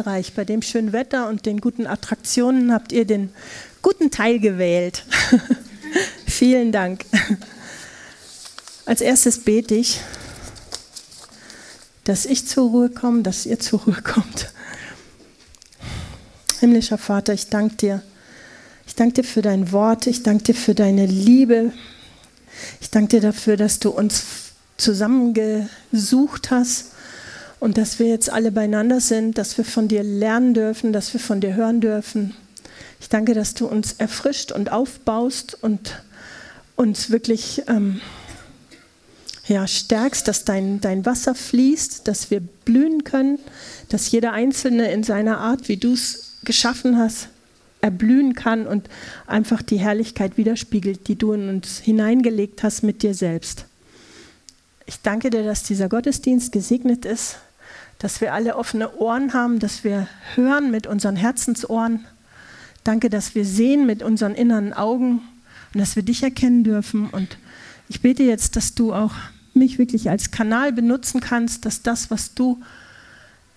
Reich. Bei dem schönen Wetter und den guten Attraktionen habt ihr den guten Teil gewählt. Vielen Dank. Als erstes bete ich, dass ich zur Ruhe komme, dass ihr zur Ruhe kommt. Himmlischer Vater, ich danke dir. Ich danke dir für dein Wort. Ich danke dir für deine Liebe. Ich danke dir dafür, dass du uns zusammengesucht hast und dass wir jetzt alle beieinander sind, dass wir von dir lernen dürfen, dass wir von dir hören dürfen. Ich danke, dass du uns erfrischt und aufbaust und uns wirklich ähm, ja, stärkst, dass dein, dein Wasser fließt, dass wir blühen können, dass jeder Einzelne in seiner Art, wie du es geschaffen hast, erblühen kann und einfach die Herrlichkeit widerspiegelt, die du in uns hineingelegt hast mit dir selbst. Ich danke dir, dass dieser Gottesdienst gesegnet ist, dass wir alle offene Ohren haben, dass wir hören mit unseren Herzensohren. Danke, dass wir sehen mit unseren inneren Augen und dass wir dich erkennen dürfen. Und ich bete jetzt, dass du auch mich wirklich als Kanal benutzen kannst, dass das, was du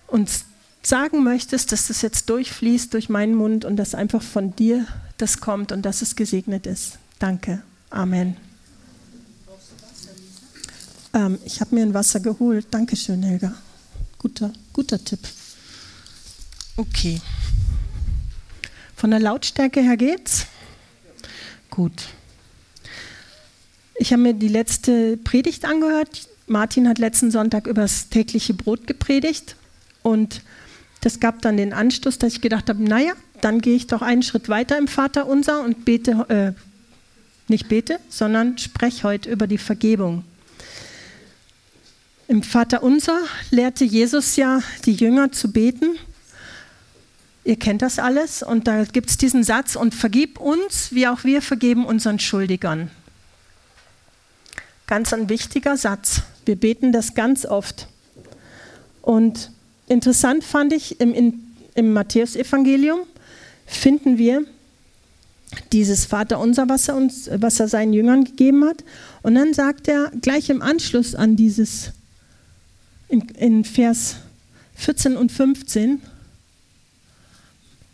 uns sagen möchtest, dass das jetzt durchfließt durch meinen Mund und dass einfach von dir das kommt und dass es gesegnet ist. Danke. Amen. Ähm, ich habe mir ein Wasser geholt. Dankeschön, Helga. Guter, guter Tipp. Okay. Von der Lautstärke her geht's? Gut. Ich habe mir die letzte Predigt angehört. Martin hat letzten Sonntag über das tägliche Brot gepredigt und das gab dann den Anstoß, dass ich gedacht habe, naja, dann gehe ich doch einen Schritt weiter im Vater unser und bete, äh, nicht bete, sondern spreche heute über die Vergebung. Im Vater Unser lehrte Jesus ja die Jünger zu beten. Ihr kennt das alles und da gibt es diesen Satz, und vergib uns, wie auch wir vergeben unseren Schuldigern. Ganz ein wichtiger Satz. Wir beten das ganz oft. Und interessant fand ich, im, in, im Matthäusevangelium finden wir dieses Vaterunser, was er, uns, was er seinen Jüngern gegeben hat. Und dann sagt er gleich im Anschluss an dieses in, in Vers 14 und 15.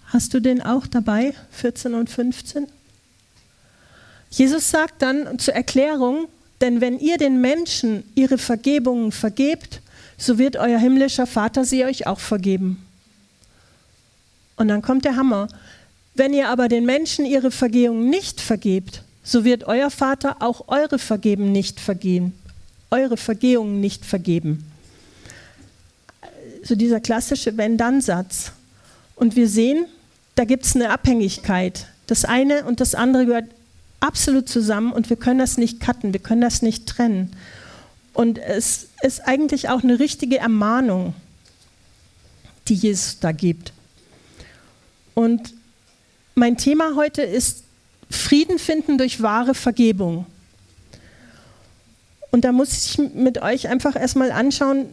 Hast du den auch dabei, 14 und 15? Jesus sagt dann zur Erklärung, denn wenn ihr den Menschen ihre Vergebungen vergebt, so wird euer himmlischer Vater sie euch auch vergeben. Und dann kommt der Hammer. Wenn ihr aber den Menschen ihre Vergehungen nicht vergebt, so wird euer Vater auch eure Vergeben nicht vergehen, eure Vergehungen nicht vergeben so dieser klassische Wenn-Dann-Satz. Und wir sehen, da gibt es eine Abhängigkeit. Das eine und das andere gehört absolut zusammen und wir können das nicht cutten, wir können das nicht trennen. Und es ist eigentlich auch eine richtige Ermahnung, die Jesus da gibt. Und mein Thema heute ist Frieden finden durch wahre Vergebung. Und da muss ich mit euch einfach erstmal anschauen,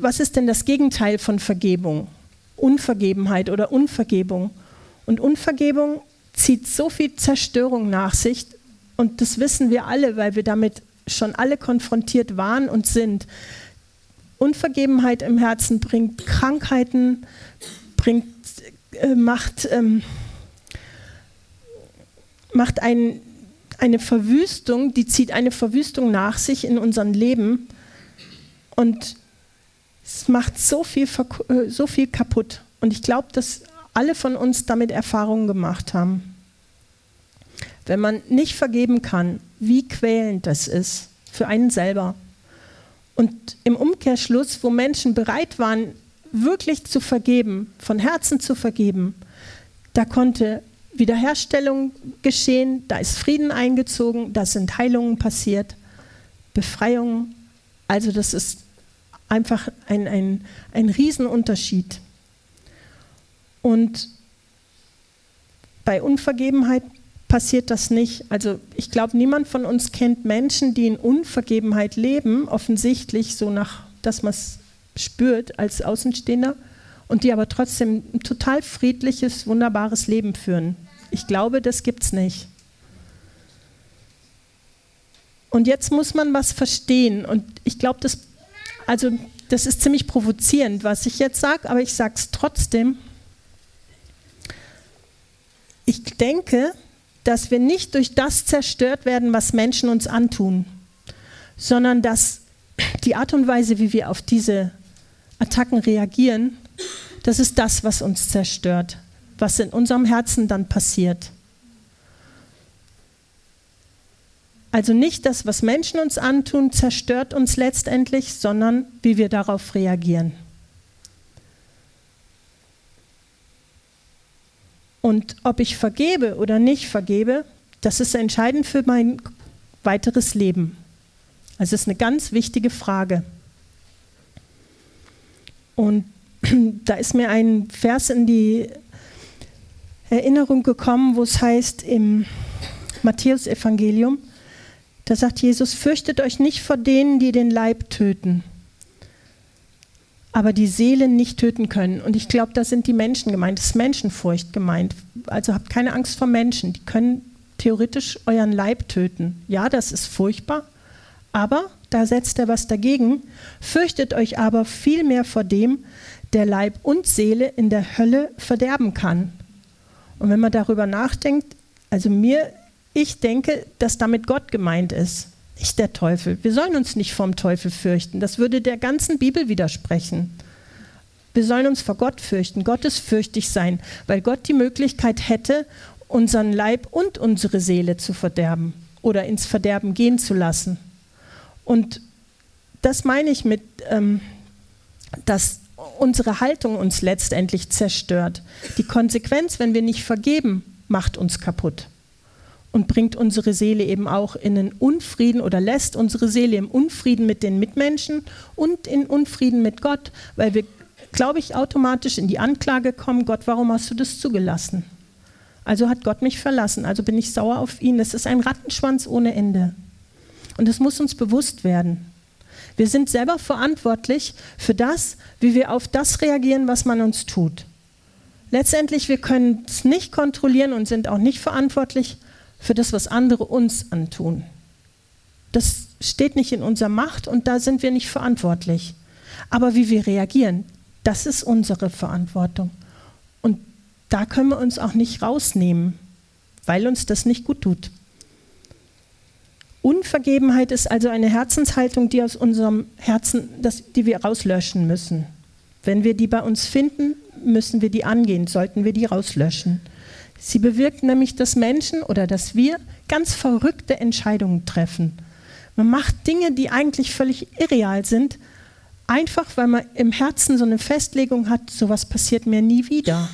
was ist denn das Gegenteil von Vergebung? Unvergebenheit oder Unvergebung. Und Unvergebung zieht so viel Zerstörung nach sich und das wissen wir alle, weil wir damit schon alle konfrontiert waren und sind. Unvergebenheit im Herzen bringt Krankheiten, bringt, äh, macht, ähm, macht ein, eine Verwüstung, die zieht eine Verwüstung nach sich in unserem Leben. Und es macht so viel, äh, so viel kaputt. Und ich glaube, dass alle von uns damit Erfahrungen gemacht haben. Wenn man nicht vergeben kann, wie quälend das ist für einen selber. Und im Umkehrschluss, wo Menschen bereit waren, wirklich zu vergeben, von Herzen zu vergeben, da konnte Wiederherstellung geschehen, da ist Frieden eingezogen, da sind Heilungen passiert, Befreiungen. Also das ist einfach ein, ein, ein Riesenunterschied. Und bei Unvergebenheit passiert das nicht. Also ich glaube, niemand von uns kennt Menschen, die in Unvergebenheit leben, offensichtlich so nach, dass man es spürt als Außenstehender, und die aber trotzdem ein total friedliches, wunderbares Leben führen. Ich glaube, das gibt es nicht. Und jetzt muss man was verstehen. Und ich glaube, das also das ist ziemlich provozierend, was ich jetzt sage, aber ich sage es trotzdem. Ich denke, dass wir nicht durch das zerstört werden, was Menschen uns antun, sondern dass die Art und Weise, wie wir auf diese Attacken reagieren, das ist das, was uns zerstört, was in unserem Herzen dann passiert. Also nicht das, was Menschen uns antun, zerstört uns letztendlich, sondern wie wir darauf reagieren. Und ob ich vergebe oder nicht vergebe, das ist entscheidend für mein weiteres Leben. Also es ist eine ganz wichtige Frage. Und da ist mir ein Vers in die Erinnerung gekommen, wo es heißt im Matthäusevangelium, da sagt Jesus, fürchtet euch nicht vor denen, die den Leib töten, aber die Seele nicht töten können. Und ich glaube, da sind die Menschen gemeint, das ist Menschenfurcht gemeint. Also habt keine Angst vor Menschen, die können theoretisch euren Leib töten. Ja, das ist furchtbar, aber da setzt er was dagegen. Fürchtet euch aber vielmehr vor dem, der Leib und Seele in der Hölle verderben kann. Und wenn man darüber nachdenkt, also mir ich denke, dass damit Gott gemeint ist, nicht der Teufel. Wir sollen uns nicht vom Teufel fürchten. Das würde der ganzen Bibel widersprechen. Wir sollen uns vor Gott fürchten, Gottes fürchtig sein, weil Gott die Möglichkeit hätte, unseren Leib und unsere Seele zu verderben oder ins Verderben gehen zu lassen. Und das meine ich mit, ähm, dass unsere Haltung uns letztendlich zerstört. Die Konsequenz, wenn wir nicht vergeben, macht uns kaputt und bringt unsere Seele eben auch in einen Unfrieden oder lässt unsere Seele im Unfrieden mit den Mitmenschen und in Unfrieden mit Gott, weil wir, glaube ich, automatisch in die Anklage kommen, Gott, warum hast du das zugelassen? Also hat Gott mich verlassen, also bin ich sauer auf ihn. Das ist ein Rattenschwanz ohne Ende. Und das muss uns bewusst werden. Wir sind selber verantwortlich für das, wie wir auf das reagieren, was man uns tut. Letztendlich, wir können es nicht kontrollieren und sind auch nicht verantwortlich für das, was andere uns antun. Das steht nicht in unserer Macht und da sind wir nicht verantwortlich. Aber wie wir reagieren, das ist unsere Verantwortung. Und da können wir uns auch nicht rausnehmen, weil uns das nicht gut tut. Unvergebenheit ist also eine Herzenshaltung, die aus unserem Herzen, das, die wir rauslöschen müssen. Wenn wir die bei uns finden, müssen wir die angehen, sollten wir die rauslöschen. Sie bewirkt nämlich, dass Menschen oder dass wir ganz verrückte Entscheidungen treffen. Man macht Dinge, die eigentlich völlig irreal sind, einfach weil man im Herzen so eine Festlegung hat, sowas passiert mir nie wieder.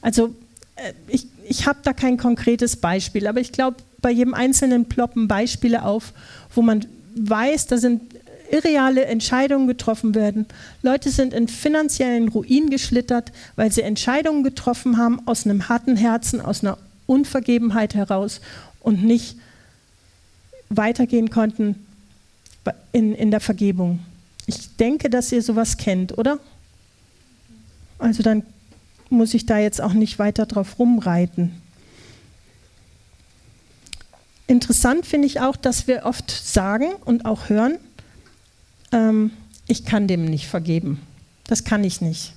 Also äh, ich, ich habe da kein konkretes Beispiel, aber ich glaube, bei jedem Einzelnen ploppen Beispiele auf, wo man weiß, da sind irreale Entscheidungen getroffen werden. Leute sind in finanziellen Ruin geschlittert, weil sie Entscheidungen getroffen haben aus einem harten Herzen, aus einer Unvergebenheit heraus und nicht weitergehen konnten in, in der Vergebung. Ich denke, dass ihr sowas kennt, oder? Also dann muss ich da jetzt auch nicht weiter drauf rumreiten. Interessant finde ich auch, dass wir oft sagen und auch hören, ähm, ich kann dem nicht vergeben. Das kann ich nicht.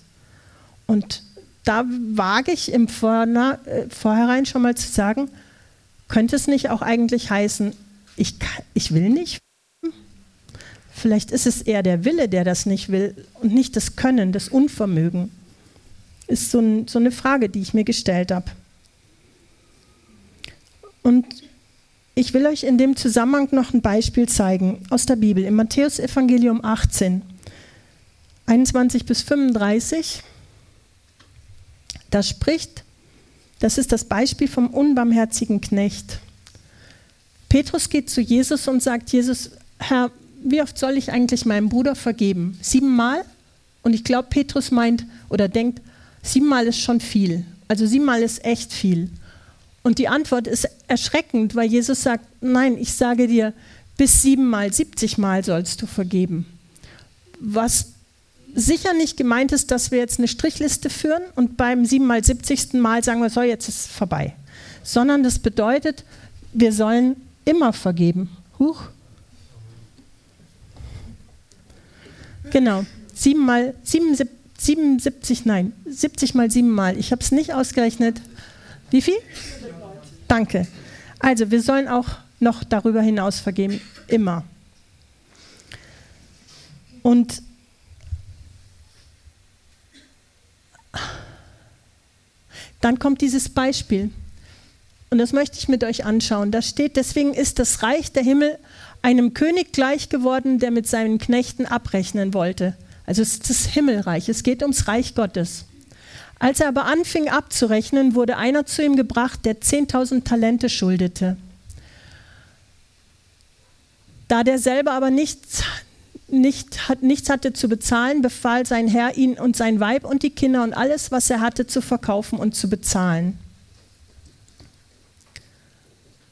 Und da wage ich im Vorna äh, Vorhinein schon mal zu sagen, könnte es nicht auch eigentlich heißen, ich, kann, ich will nicht? Vielleicht ist es eher der Wille, der das nicht will und nicht das Können, das Unvermögen. Ist so, ein, so eine Frage, die ich mir gestellt habe. Und ich will euch in dem Zusammenhang noch ein Beispiel zeigen aus der Bibel, im Matthäus-Evangelium 18, 21 bis 35. Da spricht, das ist das Beispiel vom unbarmherzigen Knecht. Petrus geht zu Jesus und sagt: Jesus, Herr, wie oft soll ich eigentlich meinem Bruder vergeben? Siebenmal? Und ich glaube, Petrus meint oder denkt, siebenmal ist schon viel. Also siebenmal ist echt viel. Und die Antwort ist erschreckend, weil Jesus sagt, nein, ich sage dir, bis siebenmal, siebzigmal sollst du vergeben. Was sicher nicht gemeint ist, dass wir jetzt eine Strichliste führen und beim siebenmal, siebzigsten Mal sagen wir, so, jetzt ist es vorbei. Sondern das bedeutet, wir sollen immer vergeben. Huch. Genau. Sieben mal, 77, 77, nein, 70 mal sieben mal. Ich habe es nicht ausgerechnet. Wie viel? Danke. Also, wir sollen auch noch darüber hinaus vergeben. Immer. Und dann kommt dieses Beispiel. Und das möchte ich mit euch anschauen. Da steht, deswegen ist das Reich der Himmel einem König gleich geworden, der mit seinen Knechten abrechnen wollte. Also es ist das Himmelreich, es geht ums Reich Gottes. Als er aber anfing abzurechnen, wurde einer zu ihm gebracht, der 10.000 Talente schuldete. Da der selber aber nichts, nicht, hat, nichts hatte zu bezahlen, befahl sein Herr ihn und sein Weib und die Kinder und alles, was er hatte, zu verkaufen und zu bezahlen.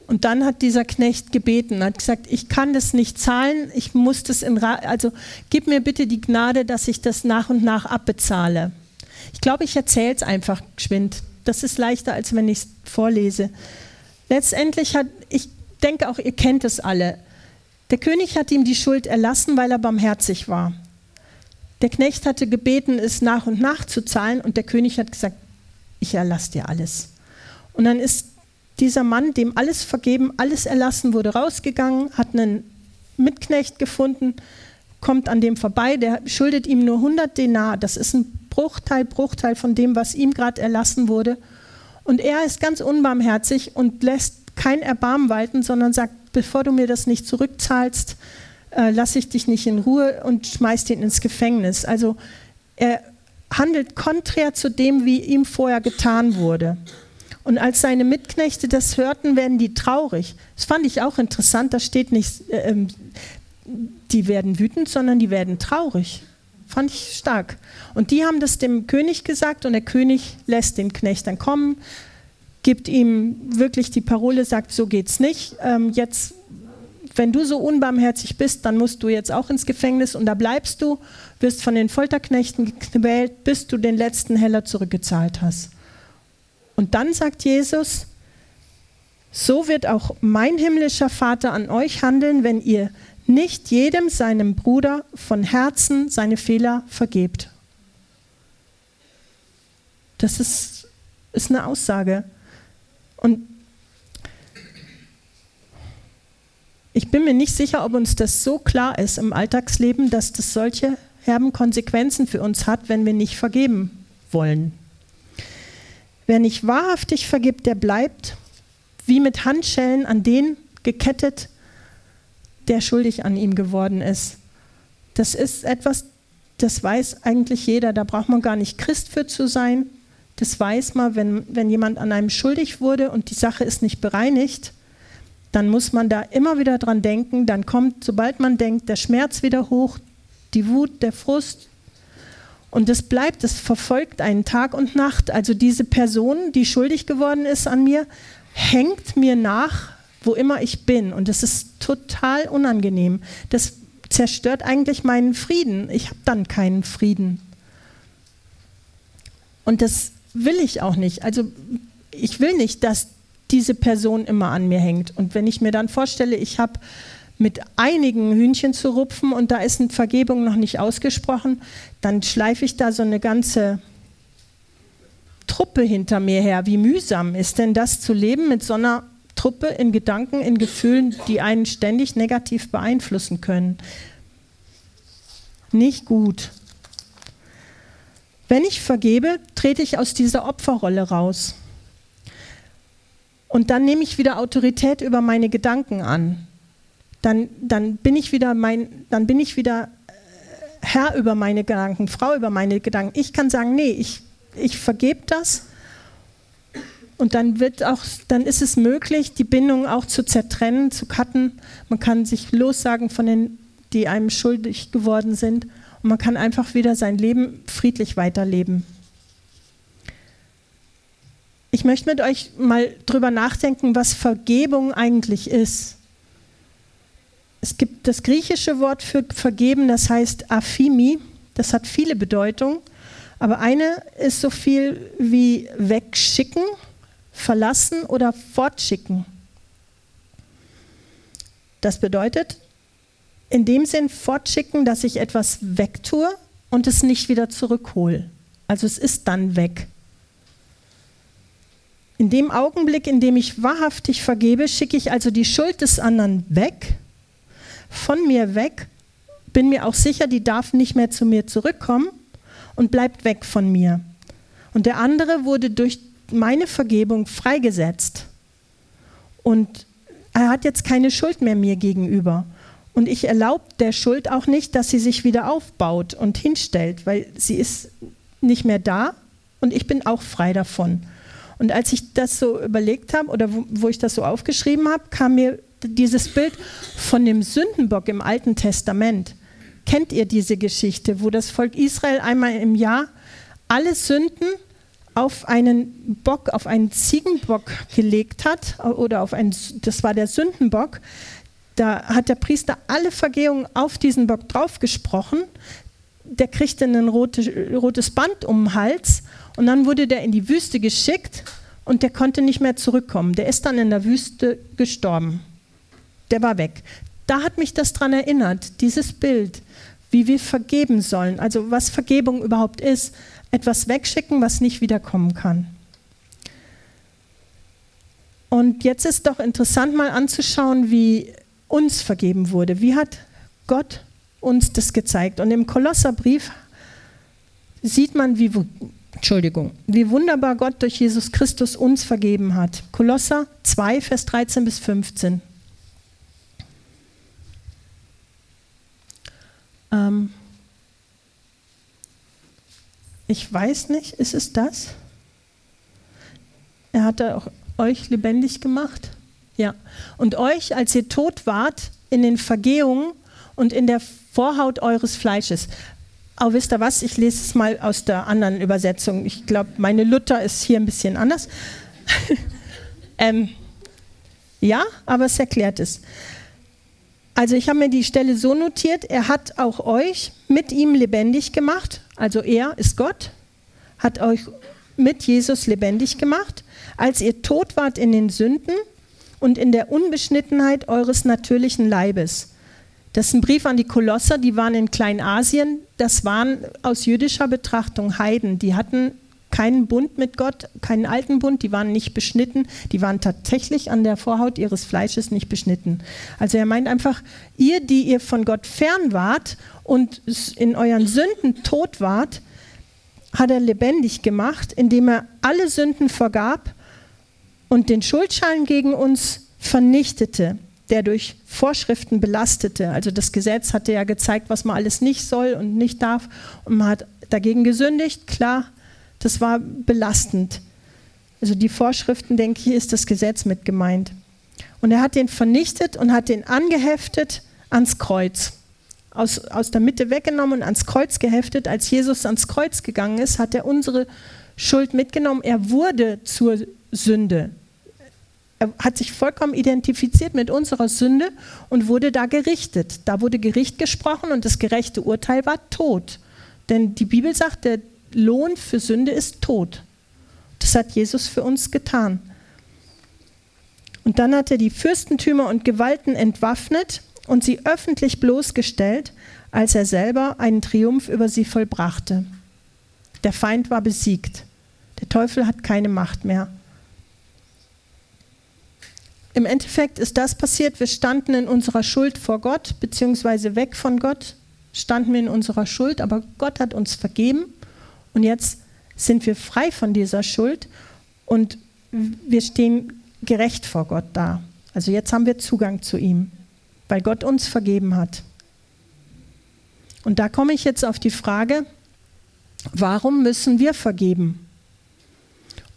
Und dann hat dieser Knecht gebeten, hat gesagt, ich kann das nicht zahlen, ich muss das in, Ra also gib mir bitte die Gnade, dass ich das nach und nach abbezahle. Ich glaube, ich erzähle es einfach geschwind. Das ist leichter, als wenn ich es vorlese. Letztendlich hat, ich denke auch, ihr kennt es alle. Der König hat ihm die Schuld erlassen, weil er barmherzig war. Der Knecht hatte gebeten, es nach und nach zu zahlen und der König hat gesagt, ich erlasse dir alles. Und dann ist dieser Mann, dem alles vergeben, alles erlassen wurde, rausgegangen, hat einen Mitknecht gefunden, kommt an dem vorbei, der schuldet ihm nur 100 Denar. Das ist ein Bruchteil, Bruchteil von dem, was ihm gerade erlassen wurde. Und er ist ganz unbarmherzig und lässt kein Erbarmen walten, sondern sagt, bevor du mir das nicht zurückzahlst, äh, lasse ich dich nicht in Ruhe und schmeißt ihn ins Gefängnis. Also er handelt konträr zu dem, wie ihm vorher getan wurde. Und als seine Mitknechte das hörten, werden die traurig. Das fand ich auch interessant. Da steht nicht, äh, ähm, die werden wütend, sondern die werden traurig. Fand ich stark. Und die haben das dem König gesagt und der König lässt den Knecht dann kommen, gibt ihm wirklich die Parole, sagt, so geht's nicht. Ähm, jetzt, wenn du so unbarmherzig bist, dann musst du jetzt auch ins Gefängnis und da bleibst du, wirst von den Folterknechten gewählt, bis du den letzten Heller zurückgezahlt hast. Und dann sagt Jesus, so wird auch mein himmlischer Vater an euch handeln, wenn ihr nicht jedem seinem Bruder von Herzen seine Fehler vergebt. Das ist, ist eine Aussage. Und ich bin mir nicht sicher, ob uns das so klar ist im Alltagsleben, dass das solche herben Konsequenzen für uns hat, wenn wir nicht vergeben wollen. Wer nicht wahrhaftig vergibt, der bleibt wie mit Handschellen an den gekettet, der schuldig an ihm geworden ist. Das ist etwas, das weiß eigentlich jeder, da braucht man gar nicht Christ für zu sein. Das weiß man, wenn, wenn jemand an einem schuldig wurde und die Sache ist nicht bereinigt, dann muss man da immer wieder dran denken. Dann kommt, sobald man denkt, der Schmerz wieder hoch, die Wut, der Frust, und es bleibt, es verfolgt einen Tag und Nacht. Also diese Person, die schuldig geworden ist an mir, hängt mir nach, wo immer ich bin. Und das ist total unangenehm. Das zerstört eigentlich meinen Frieden. Ich habe dann keinen Frieden. Und das will ich auch nicht. Also ich will nicht, dass diese Person immer an mir hängt. Und wenn ich mir dann vorstelle, ich habe mit einigen Hühnchen zu rupfen und da ist eine Vergebung noch nicht ausgesprochen, dann schleife ich da so eine ganze Truppe hinter mir her. Wie mühsam ist denn das zu leben mit so einer Truppe in Gedanken, in Gefühlen, die einen ständig negativ beeinflussen können? Nicht gut. Wenn ich vergebe, trete ich aus dieser Opferrolle raus. Und dann nehme ich wieder Autorität über meine Gedanken an dann, dann bin ich wieder mein, dann bin ich wieder äh, Herr über meine Gedanken, Frau über meine Gedanken. Ich kann sagen, nee, ich, ich vergebe das. Und dann wird auch, dann ist es möglich, die Bindung auch zu zertrennen, zu cutten. Man kann sich lossagen von den, die einem schuldig geworden sind. Und man kann einfach wieder sein Leben friedlich weiterleben. Ich möchte mit euch mal drüber nachdenken, was Vergebung eigentlich ist es gibt das griechische Wort für vergeben, das heißt Afimi. Das hat viele Bedeutungen. Aber eine ist so viel wie wegschicken, verlassen oder fortschicken. Das bedeutet, in dem Sinn fortschicken, dass ich etwas wegtue und es nicht wieder zurückhole. Also es ist dann weg. In dem Augenblick, in dem ich wahrhaftig vergebe, schicke ich also die Schuld des anderen weg, von mir weg, bin mir auch sicher, die darf nicht mehr zu mir zurückkommen und bleibt weg von mir. Und der andere wurde durch meine Vergebung freigesetzt. Und er hat jetzt keine Schuld mehr mir gegenüber. Und ich erlaube der Schuld auch nicht, dass sie sich wieder aufbaut und hinstellt, weil sie ist nicht mehr da und ich bin auch frei davon. Und als ich das so überlegt habe oder wo, wo ich das so aufgeschrieben habe, kam mir dieses Bild von dem Sündenbock im Alten Testament. Kennt ihr diese Geschichte, wo das Volk Israel einmal im Jahr alle Sünden auf einen Bock, auf einen Ziegenbock gelegt hat oder auf einen, das war der Sündenbock, da hat der Priester alle Vergehungen auf diesen Bock draufgesprochen. Der kriegte ein rote, rotes Band um den Hals und dann wurde der in die Wüste geschickt und der konnte nicht mehr zurückkommen. Der ist dann in der Wüste gestorben. Der war weg. Da hat mich das daran erinnert, dieses Bild, wie wir vergeben sollen, also was Vergebung überhaupt ist, etwas wegschicken, was nicht wiederkommen kann. Und jetzt ist doch interessant mal anzuschauen, wie uns vergeben wurde. Wie hat Gott uns das gezeigt? Und im Kolosserbrief sieht man, wie, Entschuldigung, wie wunderbar Gott durch Jesus Christus uns vergeben hat. Kolosser 2, Vers 13 bis 15. Ähm ich weiß nicht, ist es das? Er hat auch euch lebendig gemacht. Ja. Und euch, als ihr tot wart, in den Vergehungen und in der Vorhaut eures Fleisches. Aber wisst ihr was? Ich lese es mal aus der anderen Übersetzung. Ich glaube, meine Luther ist hier ein bisschen anders. ähm, ja, aber es erklärt es. Also ich habe mir die Stelle so notiert, er hat auch euch mit ihm lebendig gemacht, also er ist Gott, hat euch mit Jesus lebendig gemacht, als ihr tot wart in den Sünden und in der Unbeschnittenheit eures natürlichen Leibes. Das ist ein Brief an die Kolosser, die waren in Kleinasien. Das waren aus jüdischer Betrachtung Heiden. Die hatten keinen Bund mit Gott, keinen alten Bund, die waren nicht beschnitten, die waren tatsächlich an der Vorhaut ihres Fleisches nicht beschnitten. Also er meint einfach, ihr, die ihr von Gott fern wart und in euren Sünden tot wart, hat er lebendig gemacht, indem er alle Sünden vergab und den Schuldschein gegen uns vernichtete, der durch Vorschriften belastete. Also das Gesetz hatte ja gezeigt, was man alles nicht soll und nicht darf. Und man hat dagegen gesündigt, klar, das war belastend. Also die Vorschriften, denke ich, ist das Gesetz mit gemeint. Und er hat den vernichtet und hat den angeheftet ans Kreuz. Aus, aus der Mitte weggenommen und ans Kreuz geheftet. Als Jesus ans Kreuz gegangen ist, hat er unsere Schuld mitgenommen. Er wurde zur Sünde. Er hat sich vollkommen identifiziert mit unserer Sünde und wurde da gerichtet. Da wurde Gericht gesprochen und das gerechte Urteil war Tod. Denn die Bibel sagt, der Lohn für Sünde ist Tod. Das hat Jesus für uns getan. Und dann hat er die Fürstentümer und Gewalten entwaffnet und sie öffentlich bloßgestellt, als er selber einen Triumph über sie vollbrachte. Der Feind war besiegt. Der Teufel hat keine Macht mehr. Im Endeffekt ist das passiert, wir standen in unserer Schuld vor Gott, beziehungsweise weg von Gott, standen wir in unserer Schuld, aber Gott hat uns vergeben und jetzt sind wir frei von dieser Schuld und wir stehen gerecht vor Gott da. Also jetzt haben wir Zugang zu ihm, weil Gott uns vergeben hat. Und da komme ich jetzt auf die Frage, warum müssen wir vergeben?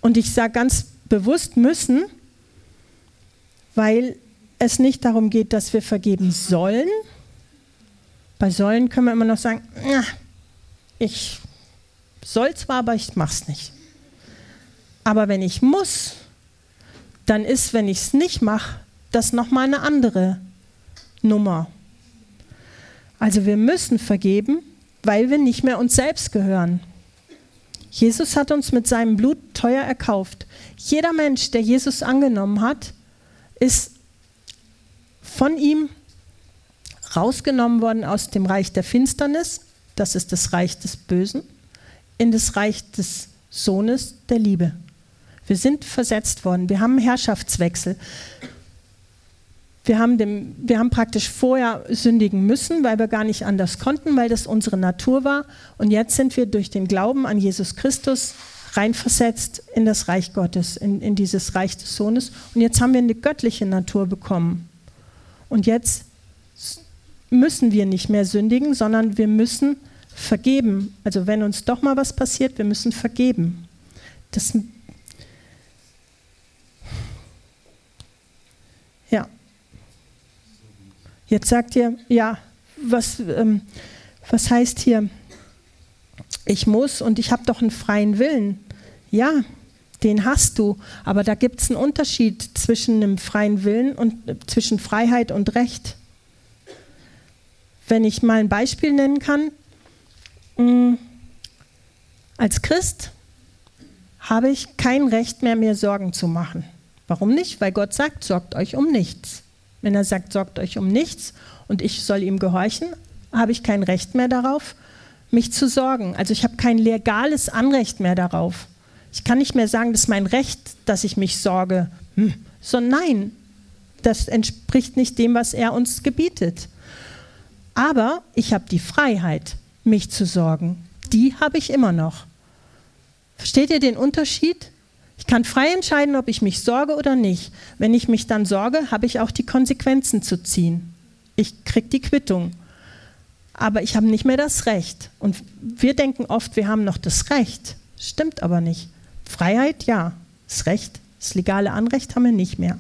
Und ich sage ganz bewusst müssen, weil es nicht darum geht, dass wir vergeben sollen. Bei sollen können wir immer noch sagen, ich soll zwar, aber ich mache es nicht. Aber wenn ich muss, dann ist, wenn ich es nicht mache, das nochmal eine andere Nummer. Also wir müssen vergeben, weil wir nicht mehr uns selbst gehören. Jesus hat uns mit seinem Blut teuer erkauft. Jeder Mensch, der Jesus angenommen hat, ist von ihm rausgenommen worden aus dem Reich der Finsternis, das ist das Reich des Bösen, in das Reich des Sohnes der Liebe. Wir sind versetzt worden, wir haben einen Herrschaftswechsel. Wir haben, dem, wir haben praktisch vorher sündigen müssen, weil wir gar nicht anders konnten, weil das unsere Natur war. Und jetzt sind wir durch den Glauben an Jesus Christus reinversetzt in das Reich Gottes, in, in dieses Reich des Sohnes. Und jetzt haben wir eine göttliche Natur bekommen. Und jetzt müssen wir nicht mehr sündigen, sondern wir müssen vergeben. Also wenn uns doch mal was passiert, wir müssen vergeben. Das, ja. Jetzt sagt ihr, ja, was, ähm, was heißt hier, ich muss und ich habe doch einen freien Willen. Ja, den hast du, aber da gibt es einen Unterschied zwischen einem freien Willen und äh, zwischen Freiheit und Recht. Wenn ich mal ein Beispiel nennen kann, als Christ habe ich kein Recht mehr, mir Sorgen zu machen. Warum nicht? Weil Gott sagt, sorgt euch um nichts. Wenn er sagt, sorgt euch um nichts und ich soll ihm gehorchen, habe ich kein Recht mehr darauf, mich zu sorgen. Also ich habe kein legales Anrecht mehr darauf. Ich kann nicht mehr sagen, das ist mein Recht, dass ich mich sorge. Hm. So nein, das entspricht nicht dem, was er uns gebietet. Aber ich habe die Freiheit, mich zu sorgen. Die habe ich immer noch. Versteht ihr den Unterschied? Ich kann frei entscheiden, ob ich mich sorge oder nicht. Wenn ich mich dann sorge, habe ich auch die Konsequenzen zu ziehen. Ich kriege die Quittung aber ich habe nicht mehr das Recht. Und wir denken oft, wir haben noch das Recht. Stimmt aber nicht. Freiheit, ja. Das Recht, das legale Anrecht haben wir nicht mehr.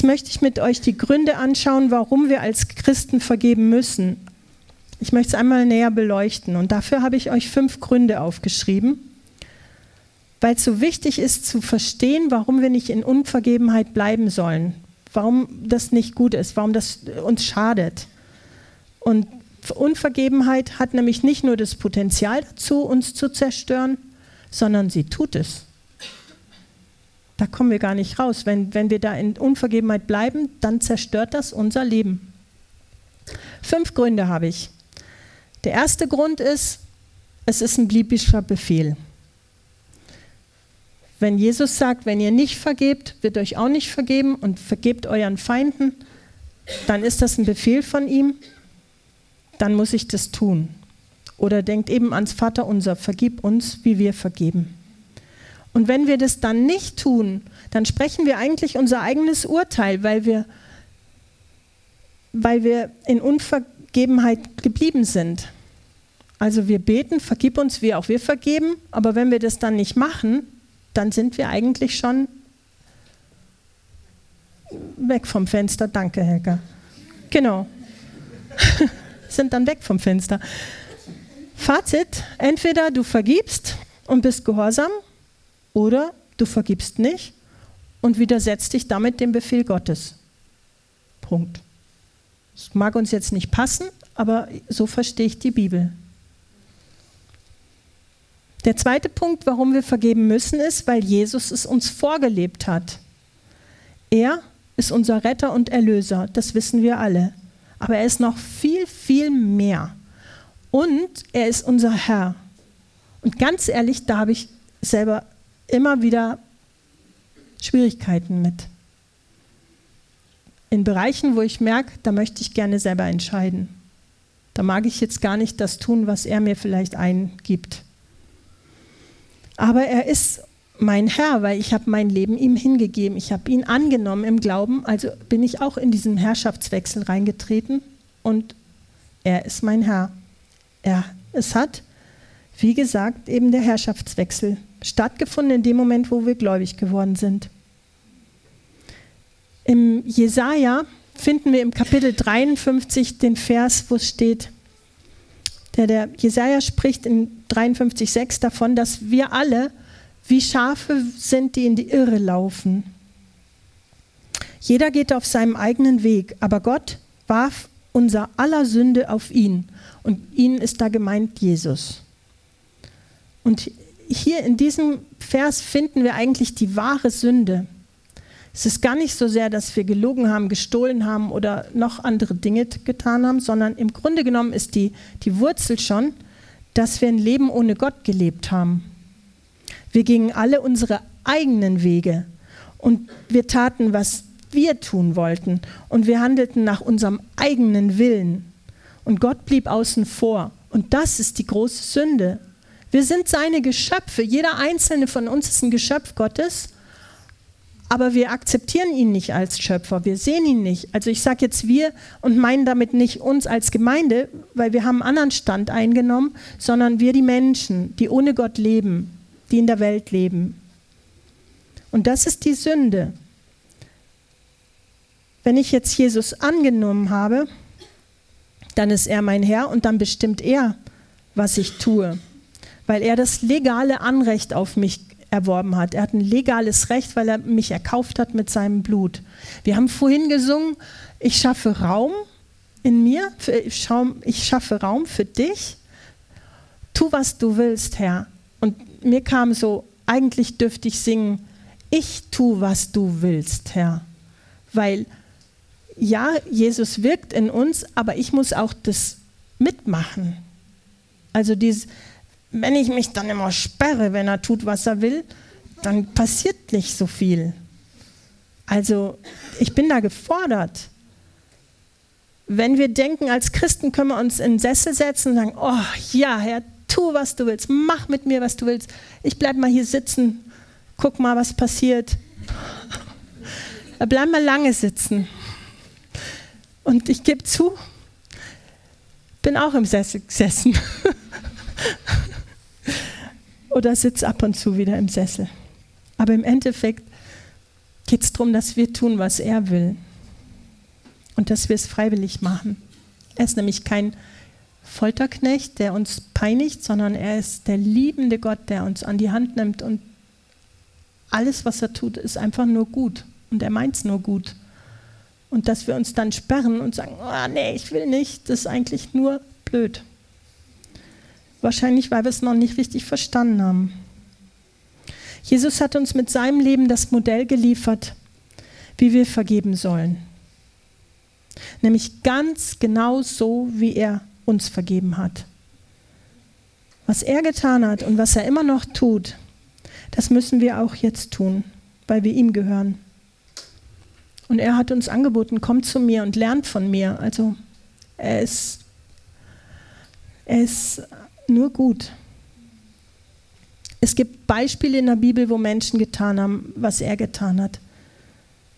Jetzt möchte ich mit euch die Gründe anschauen, warum wir als Christen vergeben müssen. Ich möchte es einmal näher beleuchten und dafür habe ich euch fünf Gründe aufgeschrieben weil es so wichtig ist zu verstehen, warum wir nicht in Unvergebenheit bleiben sollen, warum das nicht gut ist, warum das uns schadet. Und Unvergebenheit hat nämlich nicht nur das Potenzial dazu, uns zu zerstören, sondern sie tut es. Da kommen wir gar nicht raus. Wenn, wenn wir da in Unvergebenheit bleiben, dann zerstört das unser Leben. Fünf Gründe habe ich. Der erste Grund ist, es ist ein biblischer Befehl. Wenn Jesus sagt, wenn ihr nicht vergebt, wird euch auch nicht vergeben und vergebt euren Feinden, dann ist das ein Befehl von ihm, dann muss ich das tun. Oder denkt eben ans Vaterunser, vergib uns, wie wir vergeben. Und wenn wir das dann nicht tun, dann sprechen wir eigentlich unser eigenes Urteil, weil wir, weil wir in Unvergebenheit geblieben sind. Also wir beten, vergib uns, wie auch wir vergeben, aber wenn wir das dann nicht machen, dann sind wir eigentlich schon weg vom Fenster. Danke, Helga. Genau. sind dann weg vom Fenster. Fazit, entweder du vergibst und bist gehorsam oder du vergibst nicht und widersetzt dich damit dem Befehl Gottes. Punkt. Das mag uns jetzt nicht passen, aber so verstehe ich die Bibel. Der zweite Punkt, warum wir vergeben müssen, ist, weil Jesus es uns vorgelebt hat. Er ist unser Retter und Erlöser, das wissen wir alle. Aber er ist noch viel, viel mehr. Und er ist unser Herr. Und ganz ehrlich, da habe ich selber immer wieder Schwierigkeiten mit. In Bereichen, wo ich merke, da möchte ich gerne selber entscheiden. Da mag ich jetzt gar nicht das tun, was er mir vielleicht eingibt. Aber er ist mein Herr, weil ich habe mein Leben ihm hingegeben. Ich habe ihn angenommen im Glauben, also bin ich auch in diesen Herrschaftswechsel reingetreten und er ist mein Herr. Er, es hat, wie gesagt, eben der Herrschaftswechsel stattgefunden in dem Moment, wo wir gläubig geworden sind. Im Jesaja finden wir im Kapitel 53 den Vers, wo es steht, der, der Jesaja spricht in 53,6 davon, dass wir alle wie Schafe sind, die in die Irre laufen. Jeder geht auf seinem eigenen Weg, aber Gott warf unser aller Sünde auf ihn. Und ihn ist da gemeint Jesus. Und hier in diesem Vers finden wir eigentlich die wahre Sünde. Es ist gar nicht so sehr, dass wir gelogen haben, gestohlen haben oder noch andere Dinge getan haben, sondern im Grunde genommen ist die, die Wurzel schon, dass wir ein Leben ohne Gott gelebt haben. Wir gingen alle unsere eigenen Wege und wir taten, was wir tun wollten und wir handelten nach unserem eigenen Willen. Und Gott blieb außen vor. Und das ist die große Sünde. Wir sind seine Geschöpfe. Jeder einzelne von uns ist ein Geschöpf Gottes aber wir akzeptieren ihn nicht als Schöpfer, wir sehen ihn nicht. Also ich sage jetzt wir und meinen damit nicht uns als Gemeinde, weil wir haben einen anderen Stand eingenommen, sondern wir die Menschen, die ohne Gott leben, die in der Welt leben. Und das ist die Sünde. Wenn ich jetzt Jesus angenommen habe, dann ist er mein Herr und dann bestimmt er, was ich tue, weil er das legale Anrecht auf mich erworben hat. Er hat ein legales Recht, weil er mich erkauft hat mit seinem Blut. Wir haben vorhin gesungen, ich schaffe Raum in mir, ich schaffe Raum für dich. Tu, was du willst, Herr. Und mir kam so, eigentlich dürfte ich singen, ich tu, was du willst, Herr. Weil ja, Jesus wirkt in uns, aber ich muss auch das mitmachen. Also dieses, wenn ich mich dann immer sperre, wenn er tut, was er will, dann passiert nicht so viel. Also ich bin da gefordert. Wenn wir denken, als Christen können wir uns in den Sessel setzen und sagen, oh ja, Herr, tu, was du willst, mach mit mir, was du willst. Ich bleibe mal hier sitzen, guck mal, was passiert. Bleib mal lange sitzen. Und ich gebe zu, bin auch im Sessel gesessen. oder sitze ab und zu wieder im Sessel. Aber im Endeffekt geht es darum, dass wir tun, was er will. Und dass wir es freiwillig machen. Er ist nämlich kein Folterknecht, der uns peinigt, sondern er ist der liebende Gott, der uns an die Hand nimmt und alles, was er tut, ist einfach nur gut. Und er meint es nur gut. Und dass wir uns dann sperren und sagen, oh, nee, ich will nicht, das ist eigentlich nur blöd. Wahrscheinlich, weil wir es noch nicht richtig verstanden haben. Jesus hat uns mit seinem Leben das Modell geliefert, wie wir vergeben sollen. Nämlich ganz genau so, wie er uns vergeben hat. Was er getan hat und was er immer noch tut, das müssen wir auch jetzt tun, weil wir ihm gehören. Und er hat uns angeboten, kommt zu mir und lernt von mir. Also er ist, er ist nur gut. Es gibt Beispiele in der Bibel, wo Menschen getan haben, was er getan hat.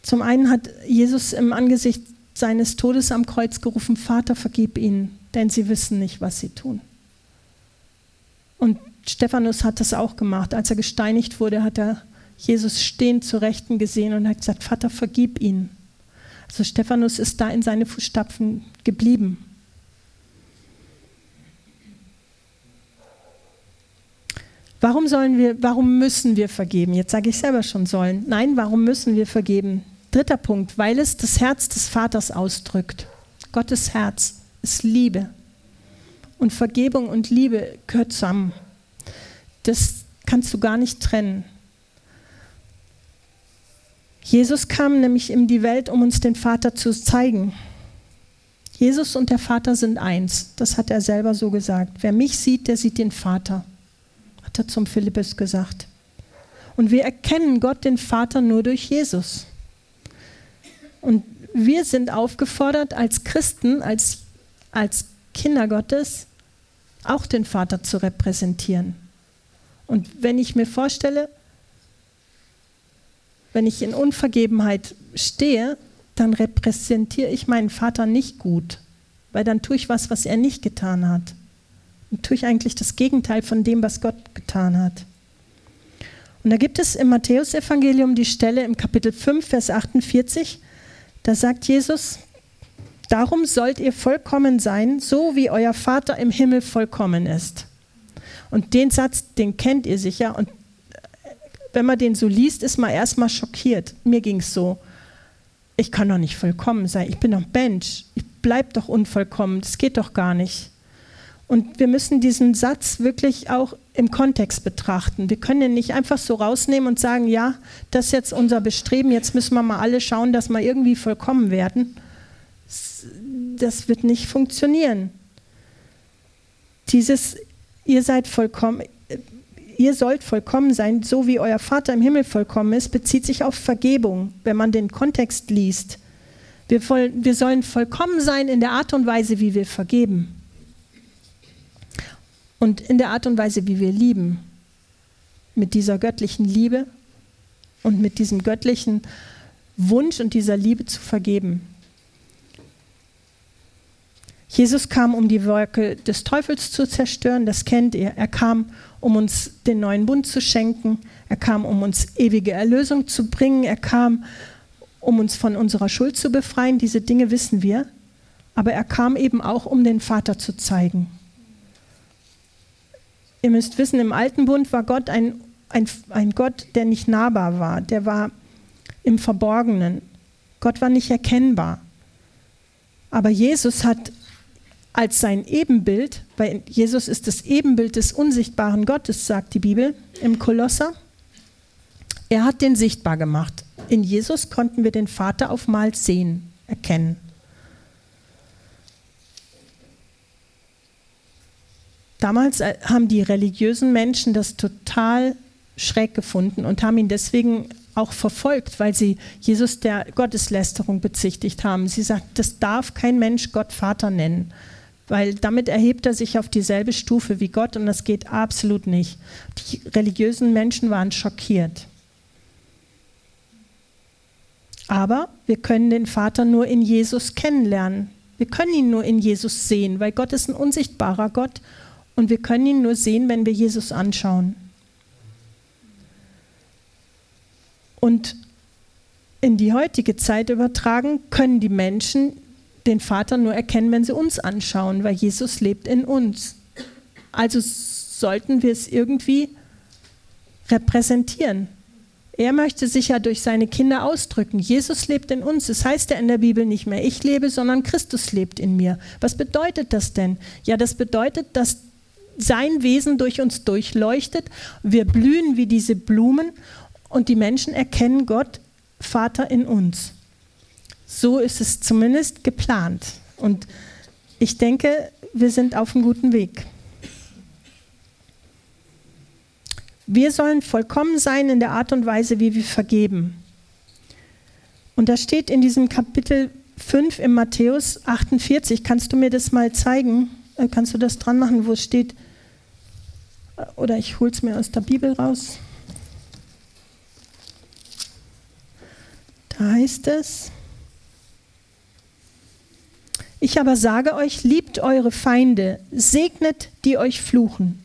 Zum einen hat Jesus im Angesicht seines Todes am Kreuz gerufen, Vater, vergib ihnen, denn sie wissen nicht, was sie tun. Und Stephanus hat das auch gemacht. Als er gesteinigt wurde, hat er Jesus stehend zur Rechten gesehen und hat gesagt, Vater, vergib ihnen. Also Stephanus ist da in seine Fußstapfen geblieben. Warum sollen wir, warum müssen wir vergeben? Jetzt sage ich selber schon sollen. Nein, warum müssen wir vergeben? Dritter Punkt, weil es das Herz des Vaters ausdrückt. Gottes Herz ist Liebe. Und Vergebung und Liebe gehört zusammen. Das kannst du gar nicht trennen. Jesus kam nämlich in die Welt, um uns den Vater zu zeigen. Jesus und der Vater sind eins. Das hat er selber so gesagt. Wer mich sieht, der sieht den Vater hat zum Philippus gesagt. Und wir erkennen Gott, den Vater, nur durch Jesus. Und wir sind aufgefordert, als Christen, als, als Kinder Gottes, auch den Vater zu repräsentieren. Und wenn ich mir vorstelle, wenn ich in Unvergebenheit stehe, dann repräsentiere ich meinen Vater nicht gut, weil dann tue ich was, was er nicht getan hat und tue ich eigentlich das Gegenteil von dem, was Gott getan hat. Und da gibt es im Matthäusevangelium die Stelle im Kapitel 5, Vers 48, da sagt Jesus, darum sollt ihr vollkommen sein, so wie euer Vater im Himmel vollkommen ist. Und den Satz, den kennt ihr sicher. Und wenn man den so liest, ist man erstmal schockiert. Mir ging es so. Ich kann doch nicht vollkommen sein. Ich bin doch Mensch. Ich bleibe doch unvollkommen. Das geht doch gar nicht. Und wir müssen diesen Satz wirklich auch im Kontext betrachten. Wir können ihn nicht einfach so rausnehmen und sagen, ja, das ist jetzt unser Bestreben, jetzt müssen wir mal alle schauen, dass wir irgendwie vollkommen werden. Das wird nicht funktionieren. Dieses, ihr seid vollkommen, ihr sollt vollkommen sein, so wie euer Vater im Himmel vollkommen ist, bezieht sich auf Vergebung, wenn man den Kontext liest. Wir, voll, wir sollen vollkommen sein in der Art und Weise, wie wir vergeben. Und in der Art und Weise, wie wir lieben. Mit dieser göttlichen Liebe und mit diesem göttlichen Wunsch und dieser Liebe zu vergeben. Jesus kam, um die Werke des Teufels zu zerstören, das kennt ihr. Er kam, um uns den neuen Bund zu schenken. Er kam, um uns ewige Erlösung zu bringen. Er kam, um uns von unserer Schuld zu befreien. Diese Dinge wissen wir. Aber er kam eben auch, um den Vater zu zeigen. Ihr müsst wissen, im alten Bund war Gott ein, ein, ein Gott, der nicht nahbar war. Der war im Verborgenen. Gott war nicht erkennbar. Aber Jesus hat als sein Ebenbild, weil Jesus ist das Ebenbild des unsichtbaren Gottes, sagt die Bibel im Kolosser. Er hat den sichtbar gemacht. In Jesus konnten wir den Vater auf Mal sehen, erkennen. Damals äh, haben die religiösen Menschen das total schräg gefunden und haben ihn deswegen auch verfolgt, weil sie Jesus der Gotteslästerung bezichtigt haben. Sie sagt, das darf kein Mensch Gott Vater nennen weil damit erhebt er sich auf dieselbe Stufe wie Gott und das geht absolut nicht. Die religiösen Menschen waren schockiert. Aber wir können den Vater nur in Jesus kennenlernen. Wir können ihn nur in Jesus sehen, weil Gott ist ein unsichtbarer Gott und wir können ihn nur sehen, wenn wir Jesus anschauen. Und in die heutige Zeit übertragen können die Menschen den Vater nur erkennen, wenn sie uns anschauen, weil Jesus lebt in uns. Also sollten wir es irgendwie repräsentieren. Er möchte sich ja durch seine Kinder ausdrücken. Jesus lebt in uns. Das heißt ja in der Bibel nicht mehr, ich lebe, sondern Christus lebt in mir. Was bedeutet das denn? Ja, das bedeutet, dass sein Wesen durch uns durchleuchtet. Wir blühen wie diese Blumen und die Menschen erkennen Gott, Vater in uns. So ist es zumindest geplant. Und ich denke, wir sind auf einem guten Weg. Wir sollen vollkommen sein in der Art und Weise, wie wir vergeben. Und da steht in diesem Kapitel 5 im Matthäus 48, kannst du mir das mal zeigen? Äh, kannst du das dran machen, wo es steht? Oder ich hole es mir aus der Bibel raus. Da heißt es, ich aber sage euch, liebt eure Feinde, segnet, die euch fluchen,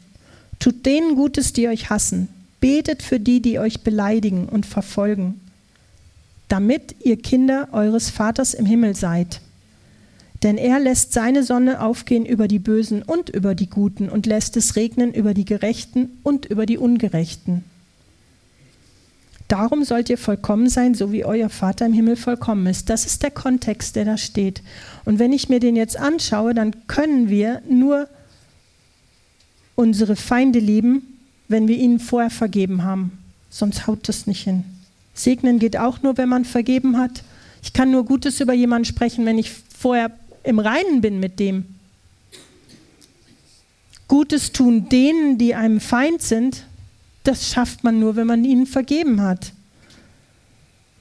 tut denen Gutes, die euch hassen, betet für die, die euch beleidigen und verfolgen, damit ihr Kinder eures Vaters im Himmel seid. Denn er lässt seine Sonne aufgehen über die Bösen und über die Guten und lässt es regnen über die Gerechten und über die Ungerechten. Darum sollt ihr vollkommen sein, so wie euer Vater im Himmel vollkommen ist. Das ist der Kontext, der da steht. Und wenn ich mir den jetzt anschaue, dann können wir nur unsere Feinde lieben, wenn wir ihnen vorher vergeben haben. Sonst haut das nicht hin. Segnen geht auch nur, wenn man vergeben hat. Ich kann nur Gutes über jemanden sprechen, wenn ich vorher im Reinen bin mit dem. Gutes tun denen, die einem Feind sind, das schafft man nur, wenn man ihnen vergeben hat.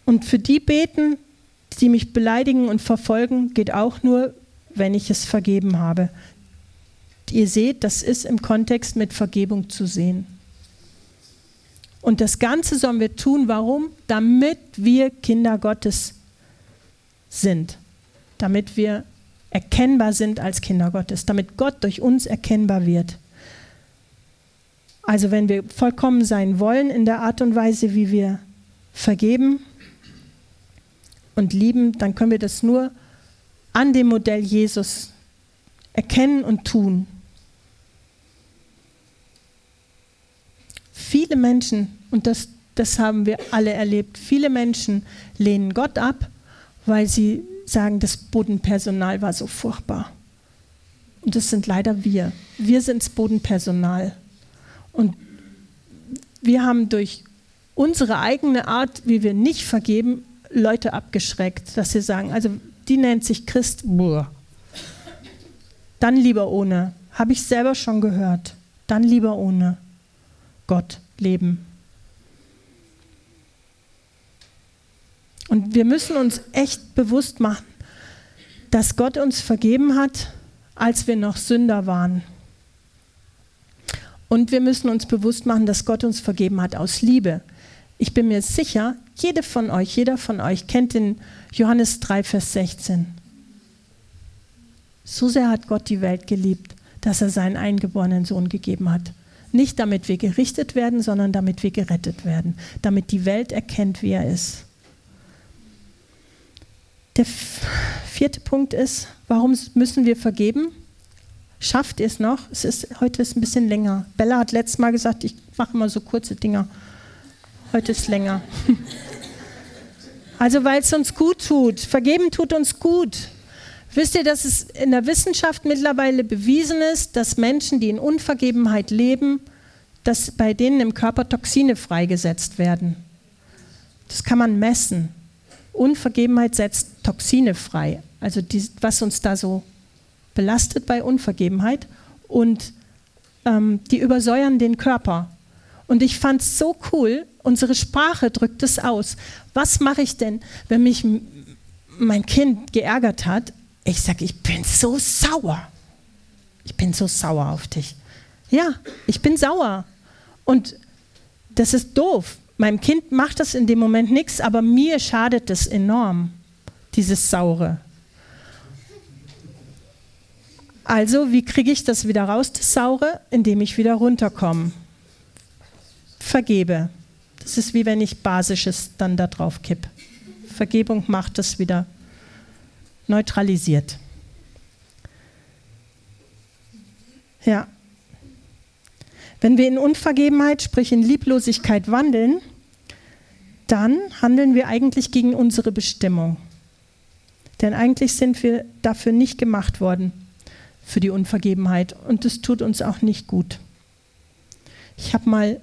Und für die beten, die mich beleidigen und verfolgen, geht auch nur, wenn ich es vergeben habe. Ihr seht, das ist im Kontext mit Vergebung zu sehen. Und das Ganze sollen wir tun, warum? Damit wir Kinder Gottes sind. Damit wir erkennbar sind als Kinder Gottes. Damit Gott durch uns erkennbar wird. Also wenn wir vollkommen sein wollen in der Art und Weise, wie wir vergeben und lieben, dann können wir das nur an dem Modell Jesus erkennen und tun. Viele Menschen, und das, das haben wir alle erlebt, viele Menschen lehnen Gott ab, weil sie sagen, das Bodenpersonal war so furchtbar. Und das sind leider wir. Wir sind das Bodenpersonal. Und wir haben durch unsere eigene Art, wie wir nicht vergeben, Leute abgeschreckt, dass sie sagen, also die nennt sich Christ, boah. dann lieber ohne. Habe ich selber schon gehört. Dann lieber ohne Gott leben. Und wir müssen uns echt bewusst machen, dass Gott uns vergeben hat, als wir noch Sünder waren. Und wir müssen uns bewusst machen, dass Gott uns vergeben hat aus Liebe. Ich bin mir sicher, jede von euch, jeder von euch kennt den Johannes 3, Vers 16. So sehr hat Gott die Welt geliebt, dass er seinen eingeborenen Sohn gegeben hat. Nicht damit wir gerichtet werden, sondern damit wir gerettet werden, damit die Welt erkennt, wie er ist. Der vierte Punkt ist, warum müssen wir vergeben? Schafft ihr es noch? Es ist, heute ist ein bisschen länger. Bella hat letztes Mal gesagt, ich mache immer so kurze Dinger. Heute ist länger. Also weil es uns gut tut. Vergeben tut uns gut. Wisst ihr, dass es in der Wissenschaft mittlerweile bewiesen ist, dass Menschen, die in Unvergebenheit leben, dass bei denen im Körper Toxine freigesetzt werden? Das kann man messen. Unvergebenheit setzt Toxine frei, also die, was uns da so belastet bei Unvergebenheit und ähm, die übersäuern den Körper. Und ich fand es so cool, unsere Sprache drückt es aus. Was mache ich denn, wenn mich mein Kind geärgert hat? Ich sage, ich bin so sauer. Ich bin so sauer auf dich. Ja, ich bin sauer. Und das ist doof, Meinem Kind macht das in dem Moment nichts, aber mir schadet es enorm, dieses Saure. Also, wie kriege ich das wieder raus, das Saure? Indem ich wieder runterkomme. Vergebe. Das ist wie wenn ich Basisches dann da drauf kipp. Vergebung macht das wieder neutralisiert. Ja. Wenn wir in Unvergebenheit, sprich in Lieblosigkeit wandeln, dann handeln wir eigentlich gegen unsere Bestimmung. Denn eigentlich sind wir dafür nicht gemacht worden, für die Unvergebenheit. Und das tut uns auch nicht gut. Ich habe mal,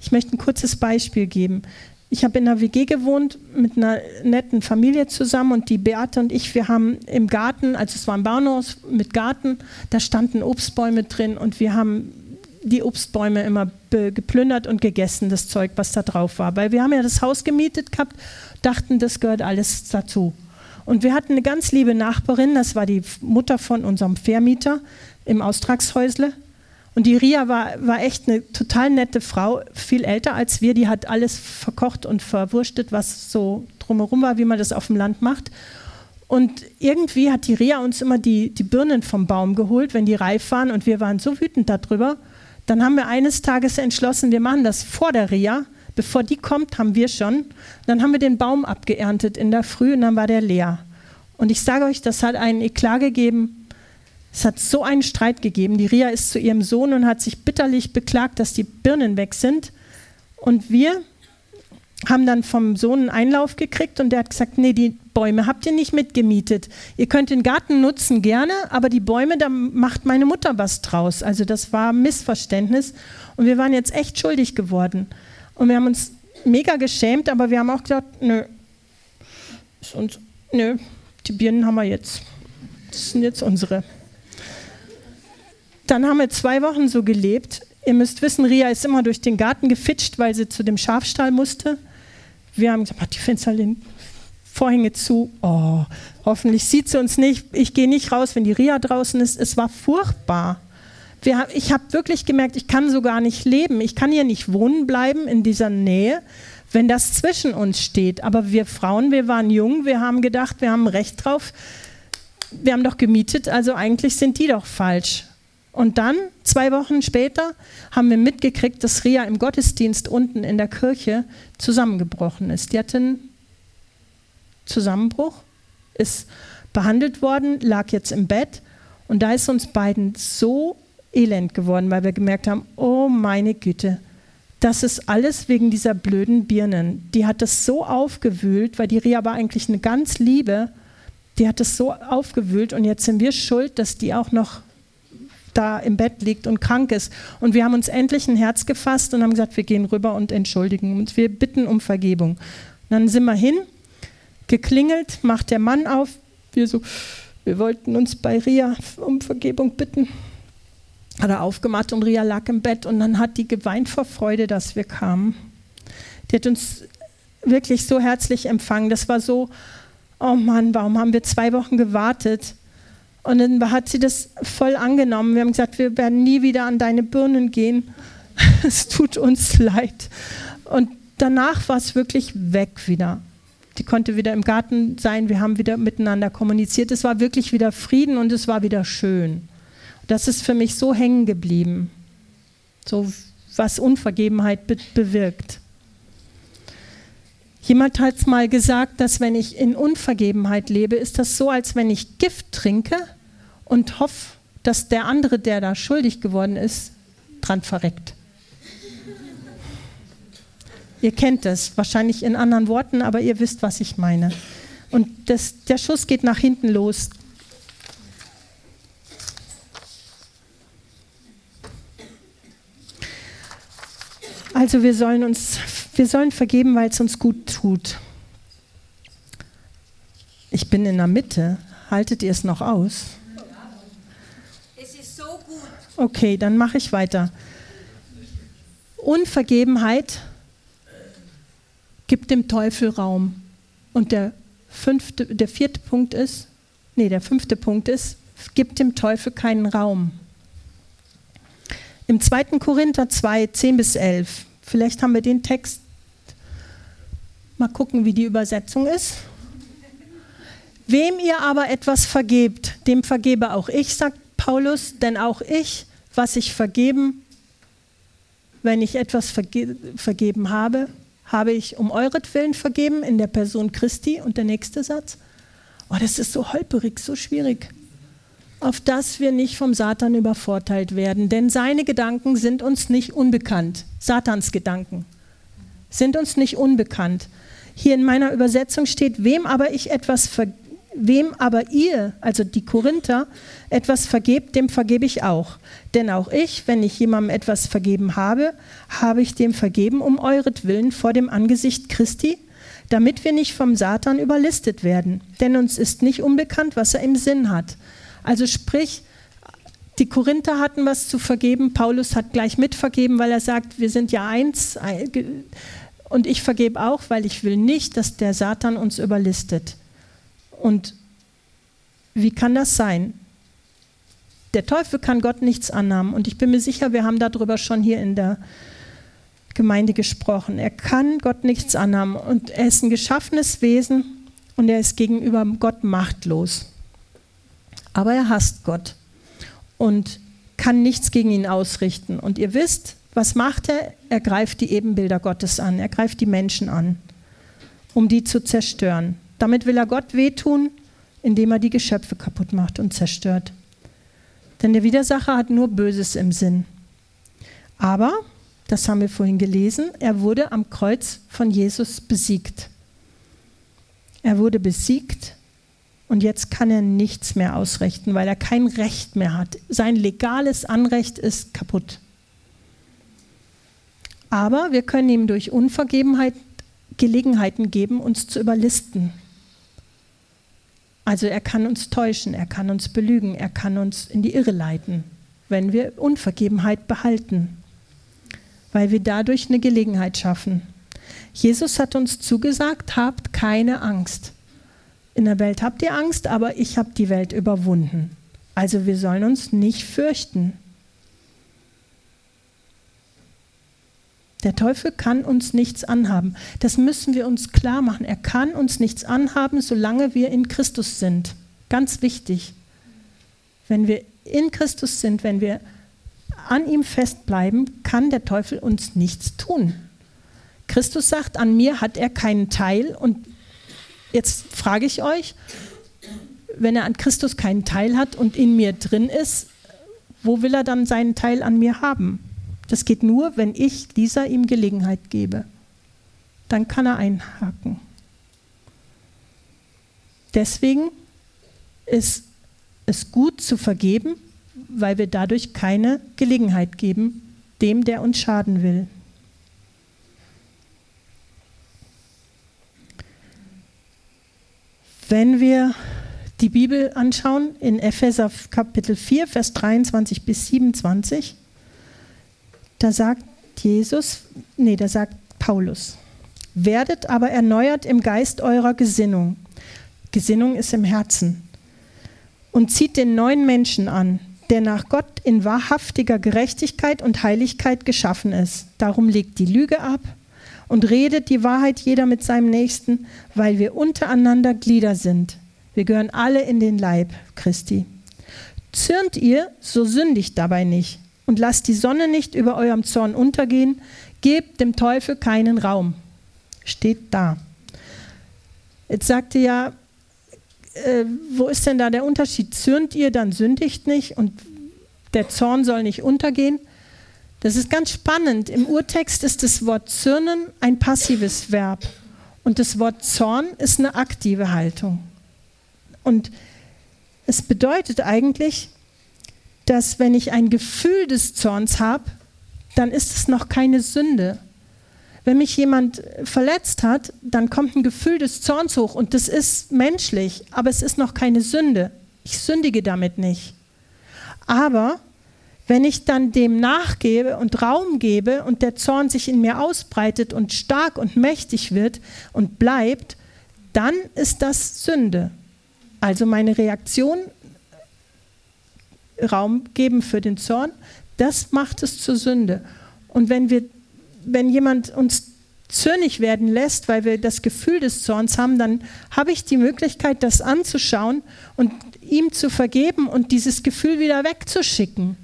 ich möchte ein kurzes Beispiel geben. Ich habe in einer WG gewohnt mit einer netten Familie zusammen und die Beate und ich, wir haben im Garten, also es war ein Bauernhaus mit Garten, da standen Obstbäume drin und wir haben die Obstbäume immer geplündert und gegessen, das Zeug, was da drauf war. Weil wir haben ja das Haus gemietet gehabt, dachten, das gehört alles dazu. Und wir hatten eine ganz liebe Nachbarin, das war die Mutter von unserem Vermieter im Austragshäusle. Und die Ria war, war echt eine total nette Frau, viel älter als wir. Die hat alles verkocht und verwurstet, was so drumherum war, wie man das auf dem Land macht. Und irgendwie hat die Ria uns immer die, die Birnen vom Baum geholt, wenn die reif waren. Und wir waren so wütend darüber. Dann haben wir eines Tages entschlossen, wir machen das vor der Ria. Bevor die kommt, haben wir schon. Dann haben wir den Baum abgeerntet in der Früh und dann war der leer. Und ich sage euch, das hat einen Eklat gegeben. Es hat so einen Streit gegeben. Die Ria ist zu ihrem Sohn und hat sich bitterlich beklagt, dass die Birnen weg sind. Und wir haben dann vom Sohn einen Einlauf gekriegt und der hat gesagt, nee, die Bäume habt ihr nicht mitgemietet. Ihr könnt den Garten nutzen gerne, aber die Bäume, da macht meine Mutter was draus. Also das war ein Missverständnis und wir waren jetzt echt schuldig geworden. Und wir haben uns mega geschämt, aber wir haben auch gesagt, nö, ist uns, nö, die Birnen haben wir jetzt. Das sind jetzt unsere. Dann haben wir zwei Wochen so gelebt. Ihr müsst wissen, Ria ist immer durch den Garten gefitscht, weil sie zu dem Schafstall musste. Wir haben gesagt, die Fenster, Vorhänge zu. Oh, hoffentlich sieht sie uns nicht. Ich gehe nicht raus, wenn die Ria draußen ist. Es war furchtbar. Wir, ich habe wirklich gemerkt, ich kann so gar nicht leben. Ich kann hier nicht wohnen bleiben in dieser Nähe, wenn das zwischen uns steht. Aber wir Frauen, wir waren jung, wir haben gedacht, wir haben Recht drauf. Wir haben doch gemietet, also eigentlich sind die doch falsch. Und dann, zwei Wochen später, haben wir mitgekriegt, dass Ria im Gottesdienst unten in der Kirche zusammengebrochen ist. Die hatte einen Zusammenbruch, ist behandelt worden, lag jetzt im Bett und da ist uns beiden so elend geworden, weil wir gemerkt haben, oh meine Güte, das ist alles wegen dieser blöden Birnen. Die hat das so aufgewühlt, weil die Ria war eigentlich eine ganz liebe, die hat das so aufgewühlt und jetzt sind wir schuld, dass die auch noch da im Bett liegt und krank ist. Und wir haben uns endlich ein Herz gefasst und haben gesagt, wir gehen rüber und entschuldigen uns. Wir bitten um Vergebung. Und dann sind wir hin, geklingelt, macht der Mann auf. Wir so, wir wollten uns bei Ria um Vergebung bitten. Hat er aufgemacht und Ria lag im Bett und dann hat die geweint vor Freude, dass wir kamen. Die hat uns wirklich so herzlich empfangen. Das war so, oh Mann, warum haben wir zwei Wochen gewartet? Und dann hat sie das voll angenommen. Wir haben gesagt, wir werden nie wieder an deine Birnen gehen. es tut uns leid. Und danach war es wirklich weg wieder. Die konnte wieder im Garten sein. Wir haben wieder miteinander kommuniziert. Es war wirklich wieder Frieden und es war wieder schön. Das ist für mich so hängen geblieben. So was Unvergebenheit be bewirkt. Jemand hat mal gesagt, dass wenn ich in Unvergebenheit lebe, ist das so, als wenn ich Gift trinke und hoffe, dass der andere, der da schuldig geworden ist, dran verreckt. Ihr kennt es, wahrscheinlich in anderen Worten, aber ihr wisst, was ich meine. Und das, der Schuss geht nach hinten los. Also wir sollen uns, wir sollen vergeben, weil es uns gut tut. Ich bin in der Mitte. Haltet ihr es noch aus? Es ist so gut. Okay, dann mache ich weiter. Unvergebenheit gibt dem Teufel Raum. Und der, fünfte, der vierte Punkt ist, nee, der fünfte Punkt ist, gibt dem Teufel keinen Raum. Im 2. Korinther 2, 10 bis 11, vielleicht haben wir den Text, mal gucken, wie die Übersetzung ist. Wem ihr aber etwas vergebt, dem vergebe auch ich, sagt Paulus, denn auch ich, was ich vergeben, wenn ich etwas verge vergeben habe, habe ich um euretwillen vergeben in der Person Christi. Und der nächste Satz. Oh, das ist so holperig, so schwierig auf dass wir nicht vom Satan übervorteilt werden. Denn seine Gedanken sind uns nicht unbekannt. Satans Gedanken sind uns nicht unbekannt. Hier in meiner Übersetzung steht, wem aber ich etwas ver wem aber ihr, also die Korinther, etwas vergebt, dem vergebe ich auch. Denn auch ich, wenn ich jemandem etwas vergeben habe, habe ich dem vergeben um euretwillen vor dem Angesicht Christi, damit wir nicht vom Satan überlistet werden. Denn uns ist nicht unbekannt, was er im Sinn hat. Also sprich, die Korinther hatten was zu vergeben, Paulus hat gleich mitvergeben, weil er sagt, wir sind ja eins und ich vergebe auch, weil ich will nicht, dass der Satan uns überlistet. Und wie kann das sein? Der Teufel kann Gott nichts annahmen und ich bin mir sicher, wir haben darüber schon hier in der Gemeinde gesprochen. Er kann Gott nichts annahmen und er ist ein geschaffenes Wesen und er ist gegenüber Gott machtlos aber er hasst Gott und kann nichts gegen ihn ausrichten. Und ihr wisst, was macht er? Er greift die Ebenbilder Gottes an, er greift die Menschen an, um die zu zerstören. Damit will er Gott wehtun, indem er die Geschöpfe kaputt macht und zerstört. Denn der Widersacher hat nur Böses im Sinn. Aber, das haben wir vorhin gelesen, er wurde am Kreuz von Jesus besiegt. Er wurde besiegt und jetzt kann er nichts mehr ausrichten, weil er kein Recht mehr hat. Sein legales Anrecht ist kaputt. Aber wir können ihm durch Unvergebenheit Gelegenheiten geben, uns zu überlisten. Also er kann uns täuschen, er kann uns belügen, er kann uns in die Irre leiten, wenn wir Unvergebenheit behalten, weil wir dadurch eine Gelegenheit schaffen. Jesus hat uns zugesagt, habt keine Angst in der Welt habt ihr Angst, aber ich habe die Welt überwunden. Also wir sollen uns nicht fürchten. Der Teufel kann uns nichts anhaben. Das müssen wir uns klar machen. Er kann uns nichts anhaben, solange wir in Christus sind. Ganz wichtig. Wenn wir in Christus sind, wenn wir an ihm festbleiben, kann der Teufel uns nichts tun. Christus sagt, an mir hat er keinen Teil und Jetzt frage ich euch, wenn er an Christus keinen Teil hat und in mir drin ist, wo will er dann seinen Teil an mir haben? Das geht nur, wenn ich dieser ihm Gelegenheit gebe. Dann kann er einhaken. Deswegen ist es gut zu vergeben, weil wir dadurch keine Gelegenheit geben, dem, der uns schaden will. Wenn wir die Bibel anschauen, in Epheser Kapitel 4, Vers 23 bis 27, da sagt Jesus, nee, da sagt Paulus, werdet aber erneuert im Geist eurer Gesinnung. Gesinnung ist im Herzen. Und zieht den neuen Menschen an, der nach Gott in wahrhaftiger Gerechtigkeit und Heiligkeit geschaffen ist. Darum legt die Lüge ab und redet die Wahrheit jeder mit seinem Nächsten, weil wir untereinander Glieder sind. Wir gehören alle in den Leib Christi. Zürnt ihr, so sündigt dabei nicht und lasst die Sonne nicht über eurem Zorn untergehen, gebt dem Teufel keinen Raum. Steht da. Jetzt sagte ja, äh, wo ist denn da der Unterschied? Zürnt ihr, dann sündigt nicht und der Zorn soll nicht untergehen. Das ist ganz spannend. Im Urtext ist das Wort zürnen ein passives Verb und das Wort Zorn ist eine aktive Haltung. Und es bedeutet eigentlich, dass wenn ich ein Gefühl des Zorns habe, dann ist es noch keine Sünde. Wenn mich jemand verletzt hat, dann kommt ein Gefühl des Zorns hoch und das ist menschlich, aber es ist noch keine Sünde. Ich sündige damit nicht. Aber wenn ich dann dem nachgebe und Raum gebe und der Zorn sich in mir ausbreitet und stark und mächtig wird und bleibt, dann ist das Sünde. Also meine Reaktion Raum geben für den Zorn, das macht es zur Sünde. Und wenn wir, wenn jemand uns zornig werden lässt, weil wir das Gefühl des Zorns haben, dann habe ich die Möglichkeit, das anzuschauen und ihm zu vergeben und dieses Gefühl wieder wegzuschicken.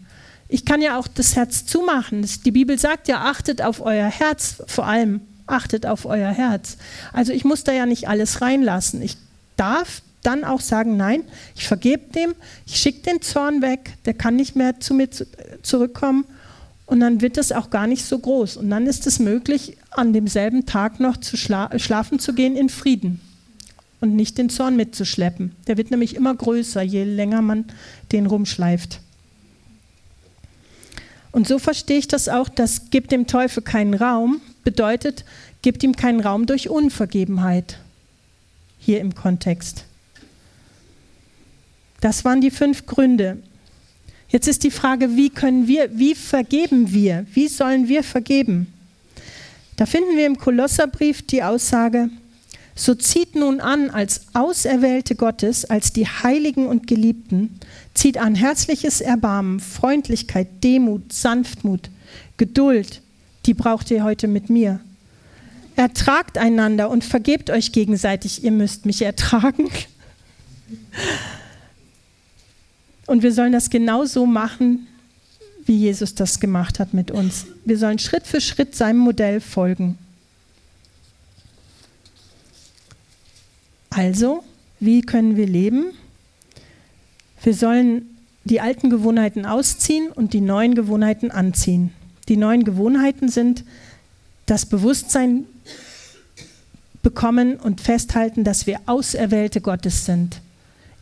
Ich kann ja auch das Herz zumachen. Die Bibel sagt ja, achtet auf euer Herz, vor allem achtet auf euer Herz. Also ich muss da ja nicht alles reinlassen. Ich darf dann auch sagen, nein, ich vergebe dem, ich schicke den Zorn weg, der kann nicht mehr zu mir zurückkommen und dann wird es auch gar nicht so groß. Und dann ist es möglich, an demselben Tag noch zu schla schlafen zu gehen in Frieden und nicht den Zorn mitzuschleppen. Der wird nämlich immer größer, je länger man den rumschleift. Und so verstehe ich das auch, dass gibt dem Teufel keinen Raum bedeutet, gibt ihm keinen Raum durch Unvergebenheit. Hier im Kontext. Das waren die fünf Gründe. Jetzt ist die Frage, wie können wir, wie vergeben wir? Wie sollen wir vergeben? Da finden wir im Kolosserbrief die Aussage, so zieht nun an als Auserwählte Gottes, als die Heiligen und Geliebten, zieht an herzliches Erbarmen, Freundlichkeit, Demut, Sanftmut, Geduld, die braucht ihr heute mit mir. Ertragt einander und vergebt euch gegenseitig, ihr müsst mich ertragen. Und wir sollen das genauso machen, wie Jesus das gemacht hat mit uns. Wir sollen Schritt für Schritt seinem Modell folgen. Also, wie können wir leben? Wir sollen die alten Gewohnheiten ausziehen und die neuen Gewohnheiten anziehen. Die neuen Gewohnheiten sind das Bewusstsein bekommen und festhalten, dass wir Auserwählte Gottes sind.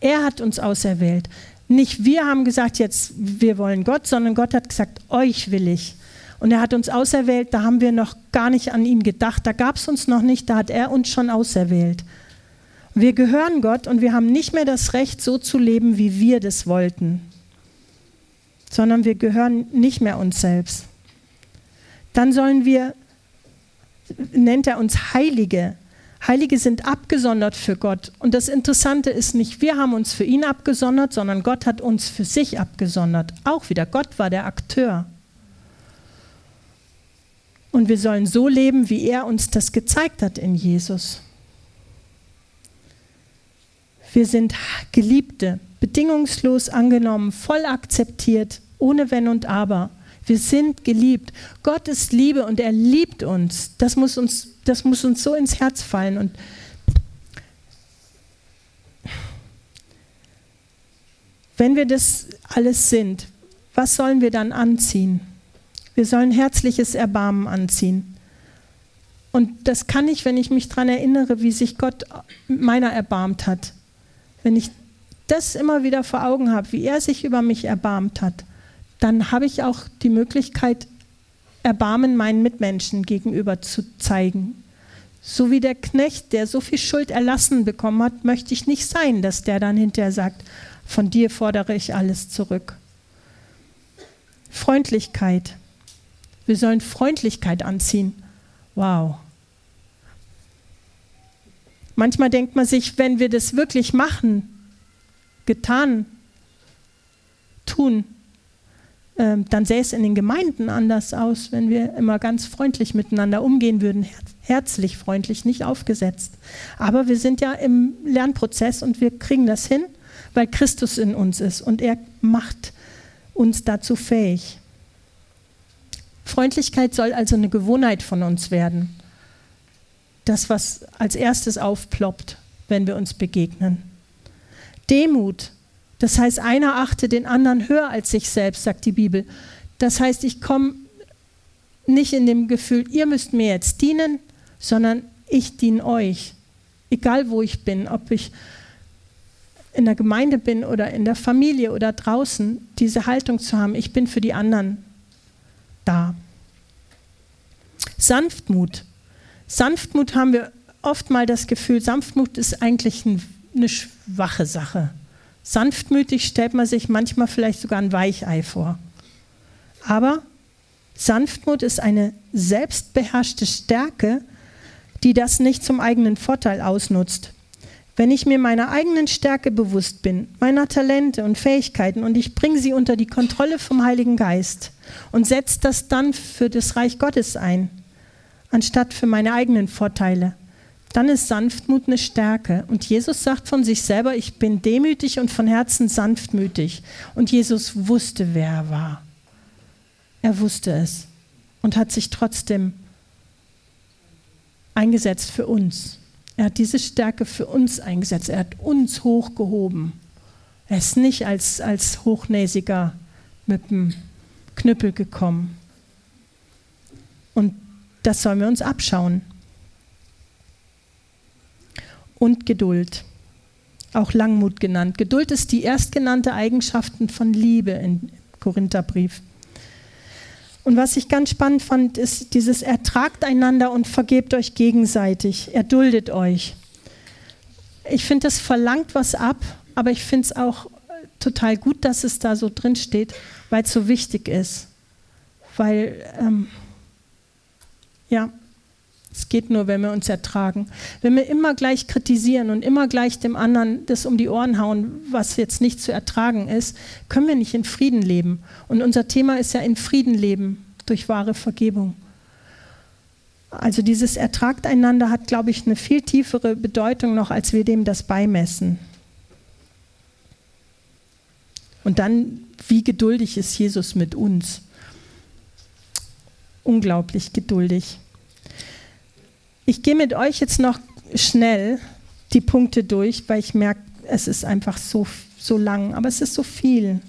Er hat uns auserwählt. Nicht wir haben gesagt, jetzt wir wollen Gott, sondern Gott hat gesagt, euch will ich. Und er hat uns auserwählt, da haben wir noch gar nicht an ihn gedacht, da gab es uns noch nicht, da hat er uns schon auserwählt. Wir gehören Gott und wir haben nicht mehr das Recht, so zu leben, wie wir das wollten, sondern wir gehören nicht mehr uns selbst. Dann sollen wir, nennt er uns Heilige, Heilige sind abgesondert für Gott. Und das Interessante ist nicht, wir haben uns für ihn abgesondert, sondern Gott hat uns für sich abgesondert. Auch wieder, Gott war der Akteur. Und wir sollen so leben, wie er uns das gezeigt hat in Jesus. Wir sind Geliebte, bedingungslos angenommen, voll akzeptiert, ohne Wenn und Aber. Wir sind geliebt. Gott ist Liebe und er liebt uns. Das muss uns das muss uns so ins Herz fallen. Und wenn wir das alles sind, was sollen wir dann anziehen? Wir sollen herzliches Erbarmen anziehen. Und das kann ich, wenn ich mich daran erinnere, wie sich Gott meiner erbarmt hat. Wenn ich das immer wieder vor Augen habe, wie er sich über mich erbarmt hat, dann habe ich auch die Möglichkeit, Erbarmen meinen Mitmenschen gegenüber zu zeigen. So wie der Knecht, der so viel Schuld erlassen bekommen hat, möchte ich nicht sein, dass der dann hinterher sagt, von dir fordere ich alles zurück. Freundlichkeit. Wir sollen Freundlichkeit anziehen. Wow. Manchmal denkt man sich, wenn wir das wirklich machen, getan, tun, dann sähe es in den Gemeinden anders aus, wenn wir immer ganz freundlich miteinander umgehen würden, herzlich freundlich, nicht aufgesetzt. Aber wir sind ja im Lernprozess und wir kriegen das hin, weil Christus in uns ist und er macht uns dazu fähig. Freundlichkeit soll also eine Gewohnheit von uns werden. Das, was als erstes aufploppt, wenn wir uns begegnen. Demut, das heißt, einer achte den anderen höher als sich selbst, sagt die Bibel. Das heißt, ich komme nicht in dem Gefühl, ihr müsst mir jetzt dienen, sondern ich diene euch. Egal wo ich bin, ob ich in der Gemeinde bin oder in der Familie oder draußen, diese Haltung zu haben, ich bin für die anderen da. Sanftmut. Sanftmut haben wir oft mal das Gefühl, Sanftmut ist eigentlich eine schwache Sache. Sanftmütig stellt man sich manchmal vielleicht sogar ein Weichei vor. Aber Sanftmut ist eine selbstbeherrschte Stärke, die das nicht zum eigenen Vorteil ausnutzt. Wenn ich mir meiner eigenen Stärke bewusst bin, meiner Talente und Fähigkeiten und ich bringe sie unter die Kontrolle vom Heiligen Geist und setze das dann für das Reich Gottes ein, anstatt für meine eigenen Vorteile, dann ist Sanftmut eine Stärke. Und Jesus sagt von sich selber, ich bin demütig und von Herzen sanftmütig. Und Jesus wusste, wer er war. Er wusste es und hat sich trotzdem eingesetzt für uns. Er hat diese Stärke für uns eingesetzt. Er hat uns hochgehoben. Er ist nicht als, als Hochnäsiger mit dem Knüppel gekommen. Und das sollen wir uns abschauen. Und Geduld, auch Langmut genannt. Geduld ist die erstgenannte Eigenschaft von Liebe im Korintherbrief. Und was ich ganz spannend fand, ist dieses Ertragt einander und vergebt euch gegenseitig, erduldet euch. Ich finde, das verlangt was ab, aber ich finde es auch total gut, dass es da so drin steht, weil es so wichtig ist. Weil, ähm, ja, es geht nur, wenn wir uns ertragen. Wenn wir immer gleich kritisieren und immer gleich dem anderen das um die Ohren hauen, was jetzt nicht zu ertragen ist, können wir nicht in Frieden leben. Und unser Thema ist ja in Frieden leben durch wahre Vergebung. Also dieses Ertragt einander hat, glaube ich, eine viel tiefere Bedeutung noch, als wir dem das beimessen. Und dann, wie geduldig ist Jesus mit uns? Unglaublich geduldig. Ich gehe mit euch jetzt noch schnell die Punkte durch, weil ich merke, es ist einfach so, so lang, aber es ist so viel.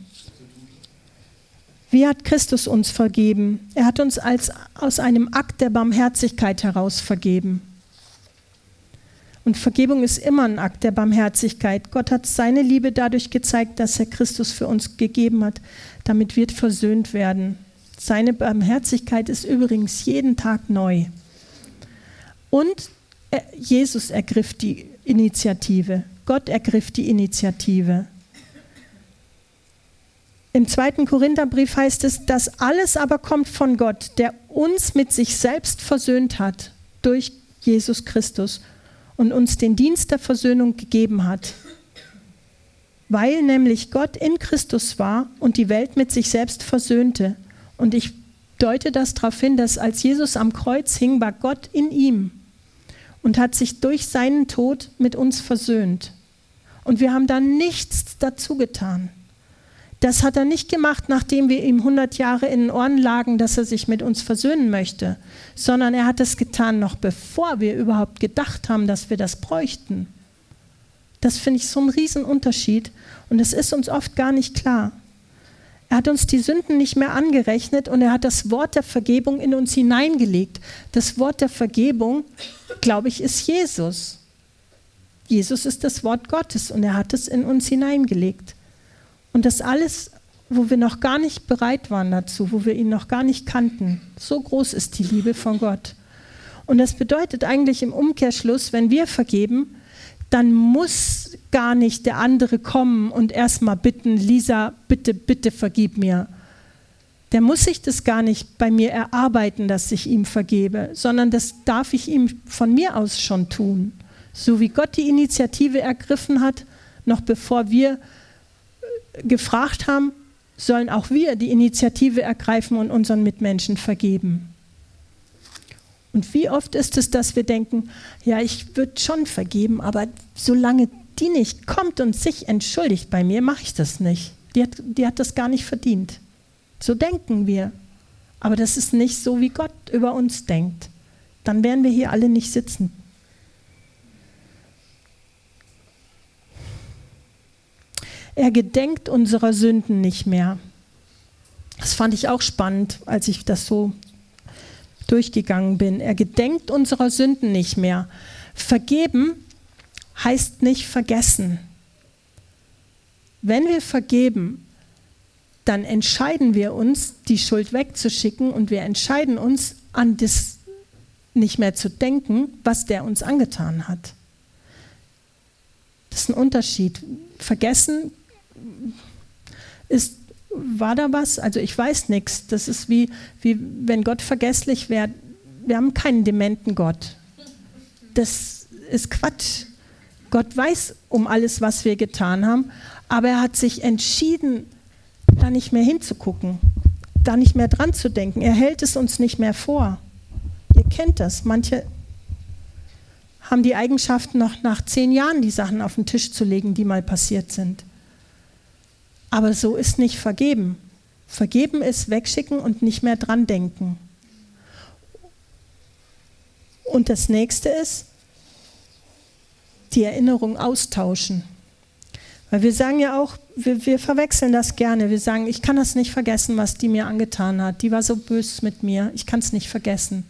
Wie hat Christus uns vergeben? Er hat uns als, aus einem Akt der Barmherzigkeit heraus vergeben. Und Vergebung ist immer ein Akt der Barmherzigkeit. Gott hat seine Liebe dadurch gezeigt, dass er Christus für uns gegeben hat, damit wir versöhnt werden. Seine Barmherzigkeit ist übrigens jeden Tag neu. Und Jesus ergriff die Initiative. Gott ergriff die Initiative. Im zweiten Korintherbrief heißt es, dass alles aber kommt von Gott, der uns mit sich selbst versöhnt hat durch Jesus Christus und uns den Dienst der Versöhnung gegeben hat. Weil nämlich Gott in Christus war und die Welt mit sich selbst versöhnte. Und ich deute das darauf hin, dass als Jesus am Kreuz hing, war Gott in ihm und hat sich durch seinen Tod mit uns versöhnt. Und wir haben da nichts dazu getan. Das hat er nicht gemacht, nachdem wir ihm 100 Jahre in den Ohren lagen, dass er sich mit uns versöhnen möchte, sondern er hat es getan, noch bevor wir überhaupt gedacht haben, dass wir das bräuchten. Das finde ich so ein Riesenunterschied und es ist uns oft gar nicht klar. Er hat uns die Sünden nicht mehr angerechnet und er hat das Wort der Vergebung in uns hineingelegt. Das Wort der Vergebung, glaube ich, ist Jesus. Jesus ist das Wort Gottes und er hat es in uns hineingelegt. Und das alles, wo wir noch gar nicht bereit waren dazu, wo wir ihn noch gar nicht kannten. So groß ist die Liebe von Gott. Und das bedeutet eigentlich im Umkehrschluss, wenn wir vergeben, dann muss gar nicht der andere kommen und erstmal bitten, Lisa, bitte, bitte vergib mir. Der muss sich das gar nicht bei mir erarbeiten, dass ich ihm vergebe, sondern das darf ich ihm von mir aus schon tun. So wie Gott die Initiative ergriffen hat, noch bevor wir äh, gefragt haben, sollen auch wir die Initiative ergreifen und unseren Mitmenschen vergeben. Und wie oft ist es, dass wir denken, ja, ich würde schon vergeben, aber solange die nicht kommt und sich entschuldigt bei mir, mache ich das nicht. Die hat, die hat das gar nicht verdient. So denken wir. Aber das ist nicht so, wie Gott über uns denkt. Dann wären wir hier alle nicht sitzen. Er gedenkt unserer Sünden nicht mehr. Das fand ich auch spannend, als ich das so durchgegangen bin. Er gedenkt unserer Sünden nicht mehr. Vergeben heißt nicht vergessen. Wenn wir vergeben, dann entscheiden wir uns, die Schuld wegzuschicken und wir entscheiden uns, an das nicht mehr zu denken, was der uns angetan hat. Das ist ein Unterschied. Vergessen ist war da was? Also ich weiß nichts. Das ist wie, wie wenn Gott vergesslich wäre. Wir haben keinen dementen Gott. Das ist Quatsch. Gott weiß um alles, was wir getan haben, aber er hat sich entschieden, da nicht mehr hinzugucken, da nicht mehr dran zu denken. Er hält es uns nicht mehr vor. Ihr kennt das. Manche haben die Eigenschaft, noch nach zehn Jahren die Sachen auf den Tisch zu legen, die mal passiert sind. Aber so ist nicht vergeben. Vergeben ist wegschicken und nicht mehr dran denken. Und das nächste ist, die Erinnerung austauschen. Weil wir sagen ja auch, wir, wir, verwechseln das gerne. Wir sagen, ich kann das nicht vergessen, was die mir angetan hat. Die war so bös mit mir, ich kann es nicht vergessen.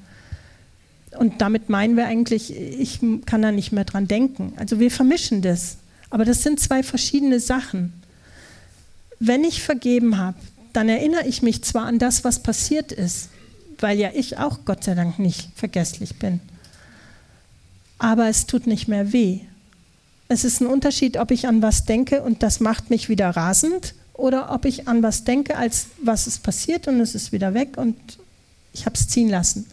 Und damit meinen wir eigentlich, ich kann da nicht mehr dran denken. Also wir vermischen das. Aber das sind zwei verschiedene Sachen wenn ich vergeben habe, dann erinnere ich mich zwar an das, was passiert ist, weil ja ich auch Gott sei Dank nicht vergesslich bin, aber es tut nicht mehr weh. Es ist ein Unterschied, ob ich an was denke und das macht mich wieder rasend oder ob ich an was denke, als was ist passiert und es ist wieder weg und ich habe es ziehen lassen.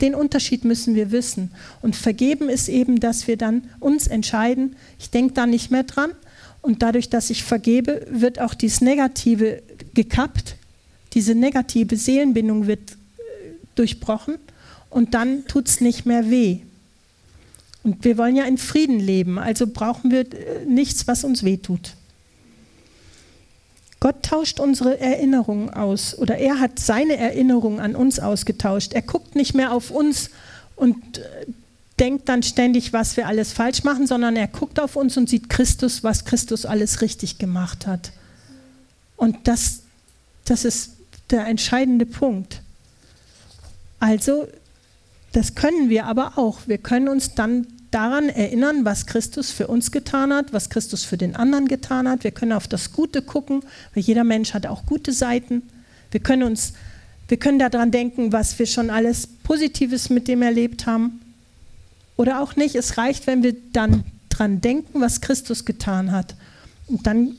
Den Unterschied müssen wir wissen. Und vergeben ist eben, dass wir dann uns entscheiden, ich denke da nicht mehr dran, und dadurch, dass ich vergebe, wird auch dieses Negative gekappt. Diese negative Seelenbindung wird äh, durchbrochen und dann tut es nicht mehr weh. Und wir wollen ja in Frieden leben, also brauchen wir äh, nichts, was uns weh tut. Gott tauscht unsere Erinnerungen aus oder er hat seine Erinnerungen an uns ausgetauscht. Er guckt nicht mehr auf uns und äh, denkt dann ständig, was wir alles falsch machen, sondern er guckt auf uns und sieht Christus, was Christus alles richtig gemacht hat. Und das, das ist der entscheidende Punkt. Also, das können wir aber auch. Wir können uns dann daran erinnern, was Christus für uns getan hat, was Christus für den anderen getan hat. Wir können auf das Gute gucken, weil jeder Mensch hat auch gute Seiten. Wir können uns, wir können daran denken, was wir schon alles Positives mit dem erlebt haben. Oder auch nicht. Es reicht, wenn wir dann dran denken, was Christus getan hat. Und dann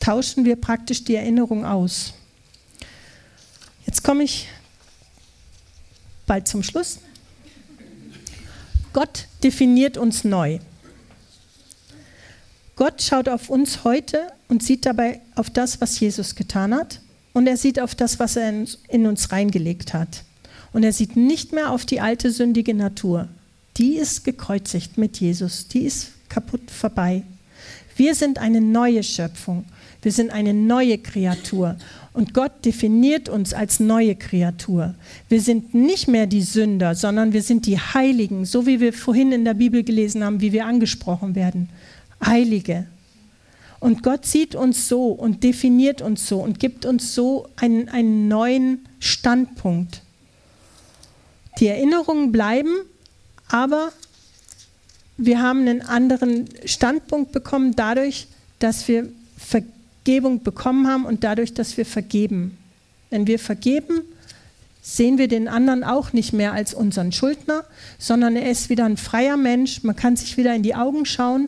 tauschen wir praktisch die Erinnerung aus. Jetzt komme ich bald zum Schluss. Gott definiert uns neu. Gott schaut auf uns heute und sieht dabei auf das, was Jesus getan hat. Und er sieht auf das, was er in uns reingelegt hat. Und er sieht nicht mehr auf die alte sündige Natur die ist gekreuzigt mit Jesus, die ist kaputt vorbei. Wir sind eine neue Schöpfung, wir sind eine neue Kreatur und Gott definiert uns als neue Kreatur. Wir sind nicht mehr die Sünder, sondern wir sind die Heiligen, so wie wir vorhin in der Bibel gelesen haben, wie wir angesprochen werden. Heilige. Und Gott sieht uns so und definiert uns so und gibt uns so einen, einen neuen Standpunkt. Die Erinnerungen bleiben, aber wir haben einen anderen Standpunkt bekommen dadurch, dass wir Vergebung bekommen haben und dadurch, dass wir vergeben. Wenn wir vergeben, sehen wir den anderen auch nicht mehr als unseren Schuldner, sondern er ist wieder ein freier Mensch. Man kann sich wieder in die Augen schauen.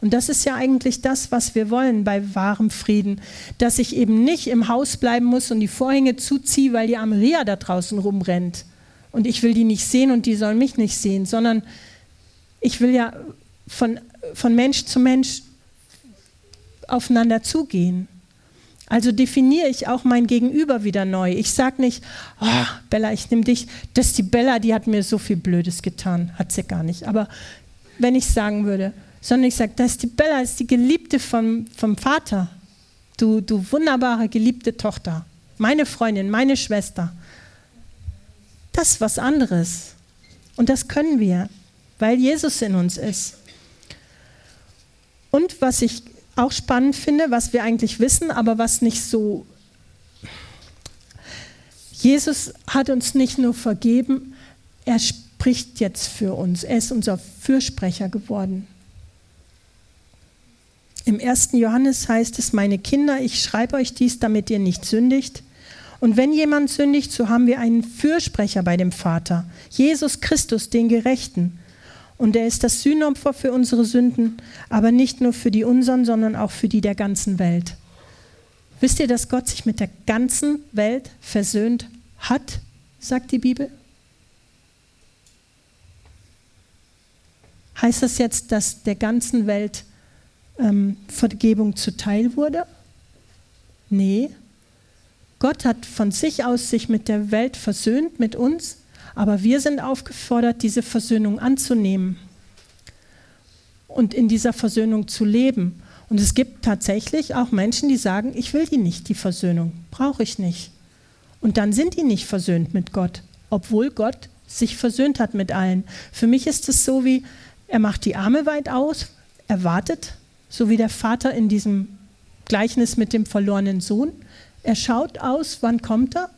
Und das ist ja eigentlich das, was wir wollen bei wahrem Frieden. Dass ich eben nicht im Haus bleiben muss und die Vorhänge zuziehe, weil die Ameria da draußen rumrennt. Und ich will die nicht sehen und die sollen mich nicht sehen, sondern ich will ja von, von Mensch zu Mensch aufeinander zugehen. Also definiere ich auch mein Gegenüber wieder neu. Ich sage nicht, oh, Bella, ich nehme dich. Das ist die Bella, die hat mir so viel Blödes getan. Hat sie gar nicht. Aber wenn ich sagen würde, sondern ich sage, das ist die Bella, das ist die Geliebte vom, vom Vater. Du, du wunderbare, geliebte Tochter. Meine Freundin, meine Schwester. Das ist was anderes. Und das können wir, weil Jesus in uns ist. Und was ich auch spannend finde, was wir eigentlich wissen, aber was nicht so... Jesus hat uns nicht nur vergeben, er spricht jetzt für uns. Er ist unser Fürsprecher geworden. Im 1. Johannes heißt es, meine Kinder, ich schreibe euch dies, damit ihr nicht sündigt. Und wenn jemand sündigt, so haben wir einen Fürsprecher bei dem Vater, Jesus Christus, den Gerechten. Und er ist das Sühnopfer für unsere Sünden, aber nicht nur für die unseren, sondern auch für die der ganzen Welt. Wisst ihr, dass Gott sich mit der ganzen Welt versöhnt hat, sagt die Bibel? Heißt das jetzt, dass der ganzen Welt ähm, Vergebung zuteil wurde? Nee. Gott hat von sich aus sich mit der Welt versöhnt, mit uns, aber wir sind aufgefordert, diese Versöhnung anzunehmen und in dieser Versöhnung zu leben. Und es gibt tatsächlich auch Menschen, die sagen, ich will die nicht, die Versöhnung, brauche ich nicht. Und dann sind die nicht versöhnt mit Gott, obwohl Gott sich versöhnt hat mit allen. Für mich ist es so wie, er macht die Arme weit aus, er wartet, so wie der Vater in diesem Gleichnis mit dem verlorenen Sohn. Er schaut aus, wann kommt er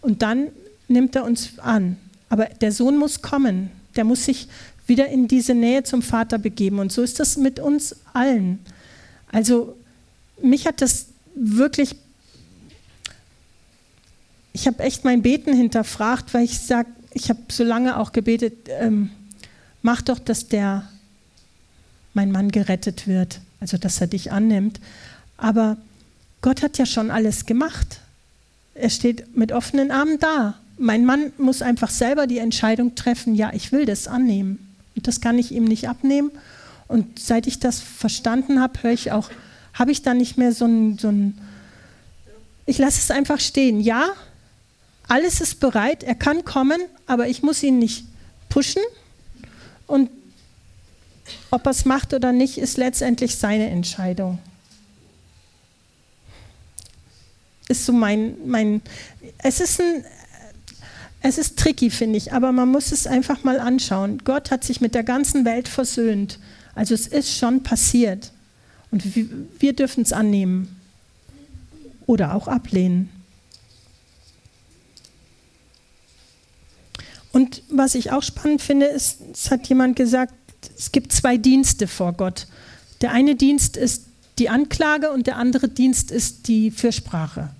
und dann nimmt er uns an. Aber der Sohn muss kommen, der muss sich wieder in diese Nähe zum Vater begeben. Und so ist das mit uns allen. Also mich hat das wirklich, ich habe echt mein Beten hinterfragt, weil ich sage, ich habe so lange auch gebetet, ähm, mach doch, dass der, mein Mann gerettet wird, also dass er dich annimmt. Aber Gott hat ja schon alles gemacht. Er steht mit offenen Armen da mein Mann muss einfach selber die Entscheidung treffen, ja, ich will das annehmen. Und das kann ich ihm nicht abnehmen. Und seit ich das verstanden habe, höre ich auch, habe ich da nicht mehr so ein, so ein, ich lasse es einfach stehen. Ja, alles ist bereit, er kann kommen, aber ich muss ihn nicht pushen. Und ob er es macht oder nicht, ist letztendlich seine Entscheidung. Ist so mein, mein es ist ein, es ist tricky, finde ich, aber man muss es einfach mal anschauen. Gott hat sich mit der ganzen Welt versöhnt. Also es ist schon passiert. Und wir dürfen es annehmen oder auch ablehnen. Und was ich auch spannend finde, ist, es hat jemand gesagt, es gibt zwei Dienste vor Gott. Der eine Dienst ist die Anklage und der andere Dienst ist die Fürsprache.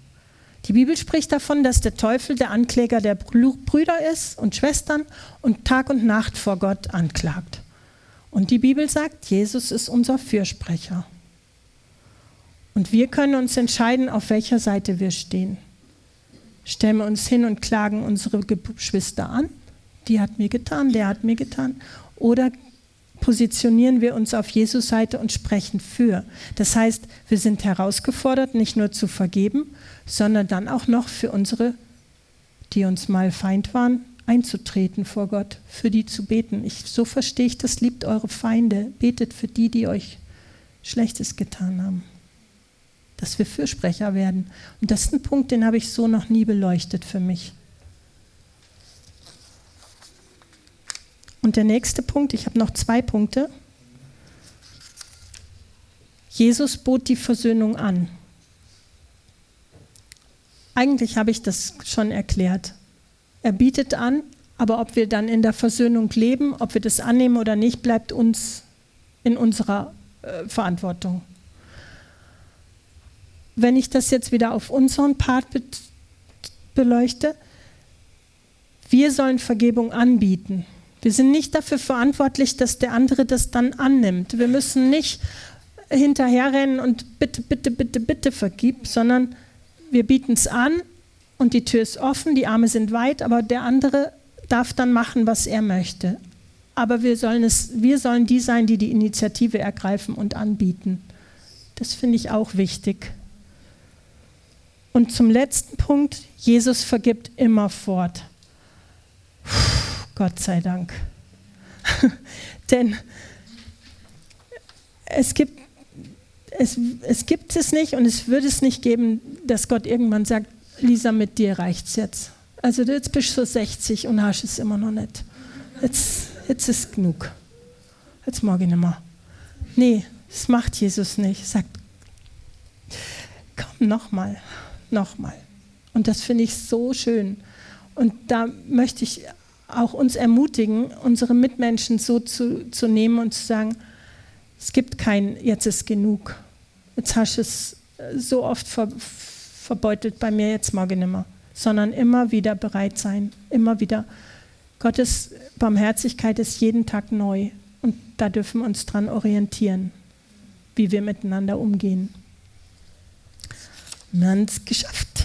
Die Bibel spricht davon, dass der Teufel der Ankläger der Brüder ist und Schwestern und Tag und Nacht vor Gott anklagt. Und die Bibel sagt, Jesus ist unser Fürsprecher. Und wir können uns entscheiden, auf welcher Seite wir stehen. Stellen wir uns hin und klagen unsere Geschwister an, die hat mir getan, der hat mir getan. Oder positionieren wir uns auf Jesus Seite und sprechen für. Das heißt, wir sind herausgefordert, nicht nur zu vergeben, sondern dann auch noch für unsere, die uns mal Feind waren, einzutreten vor Gott, für die zu beten. Ich, so verstehe ich das, liebt eure Feinde, betet für die, die euch Schlechtes getan haben. Dass wir Fürsprecher werden. Und das ist ein Punkt, den habe ich so noch nie beleuchtet für mich. Und der nächste Punkt, ich habe noch zwei Punkte. Jesus bot die Versöhnung an. Eigentlich habe ich das schon erklärt. Er bietet an, Aber ob wir dann in der Versöhnung leben, ob wir das annehmen oder nicht, bleibt uns in unserer äh, Verantwortung. Wenn ich das jetzt wieder auf unseren Part be beleuchte, wir sollen Vergebung anbieten. Wir sind nicht dafür verantwortlich, dass der andere das dann annimmt. Wir müssen nicht hinterherrennen und bitte, bitte, bitte, bitte vergib, sondern wir bieten es an und die Tür ist offen, die Arme sind weit, aber der andere darf dann machen, was er möchte. Aber wir sollen, es, wir sollen die sein, die die Initiative ergreifen und anbieten. Das finde ich auch wichtig. Und zum letzten Punkt, Jesus vergibt immerfort. Gott sei Dank. Denn es gibt, es, es gibt es nicht und es würde es nicht geben, dass Gott irgendwann sagt, Lisa, mit dir reicht's jetzt. Also jetzt bist so 60 und hast es immer noch nicht. Jetzt, jetzt ist genug. Jetzt mag ich nicht mehr. Nee, das macht Jesus nicht. Er sagt, komm nochmal, nochmal. Und das finde ich so schön. Und da möchte ich auch uns ermutigen, unsere Mitmenschen so zu, zu nehmen und zu sagen, es gibt kein, jetzt ist genug. Jetzt hast du es so oft ver, verbeutelt bei mir, jetzt mag ich nicht mehr sondern immer wieder bereit sein, immer wieder. Gottes Barmherzigkeit ist jeden Tag neu und da dürfen wir uns dran orientieren, wie wir miteinander umgehen. Wir haben es geschafft.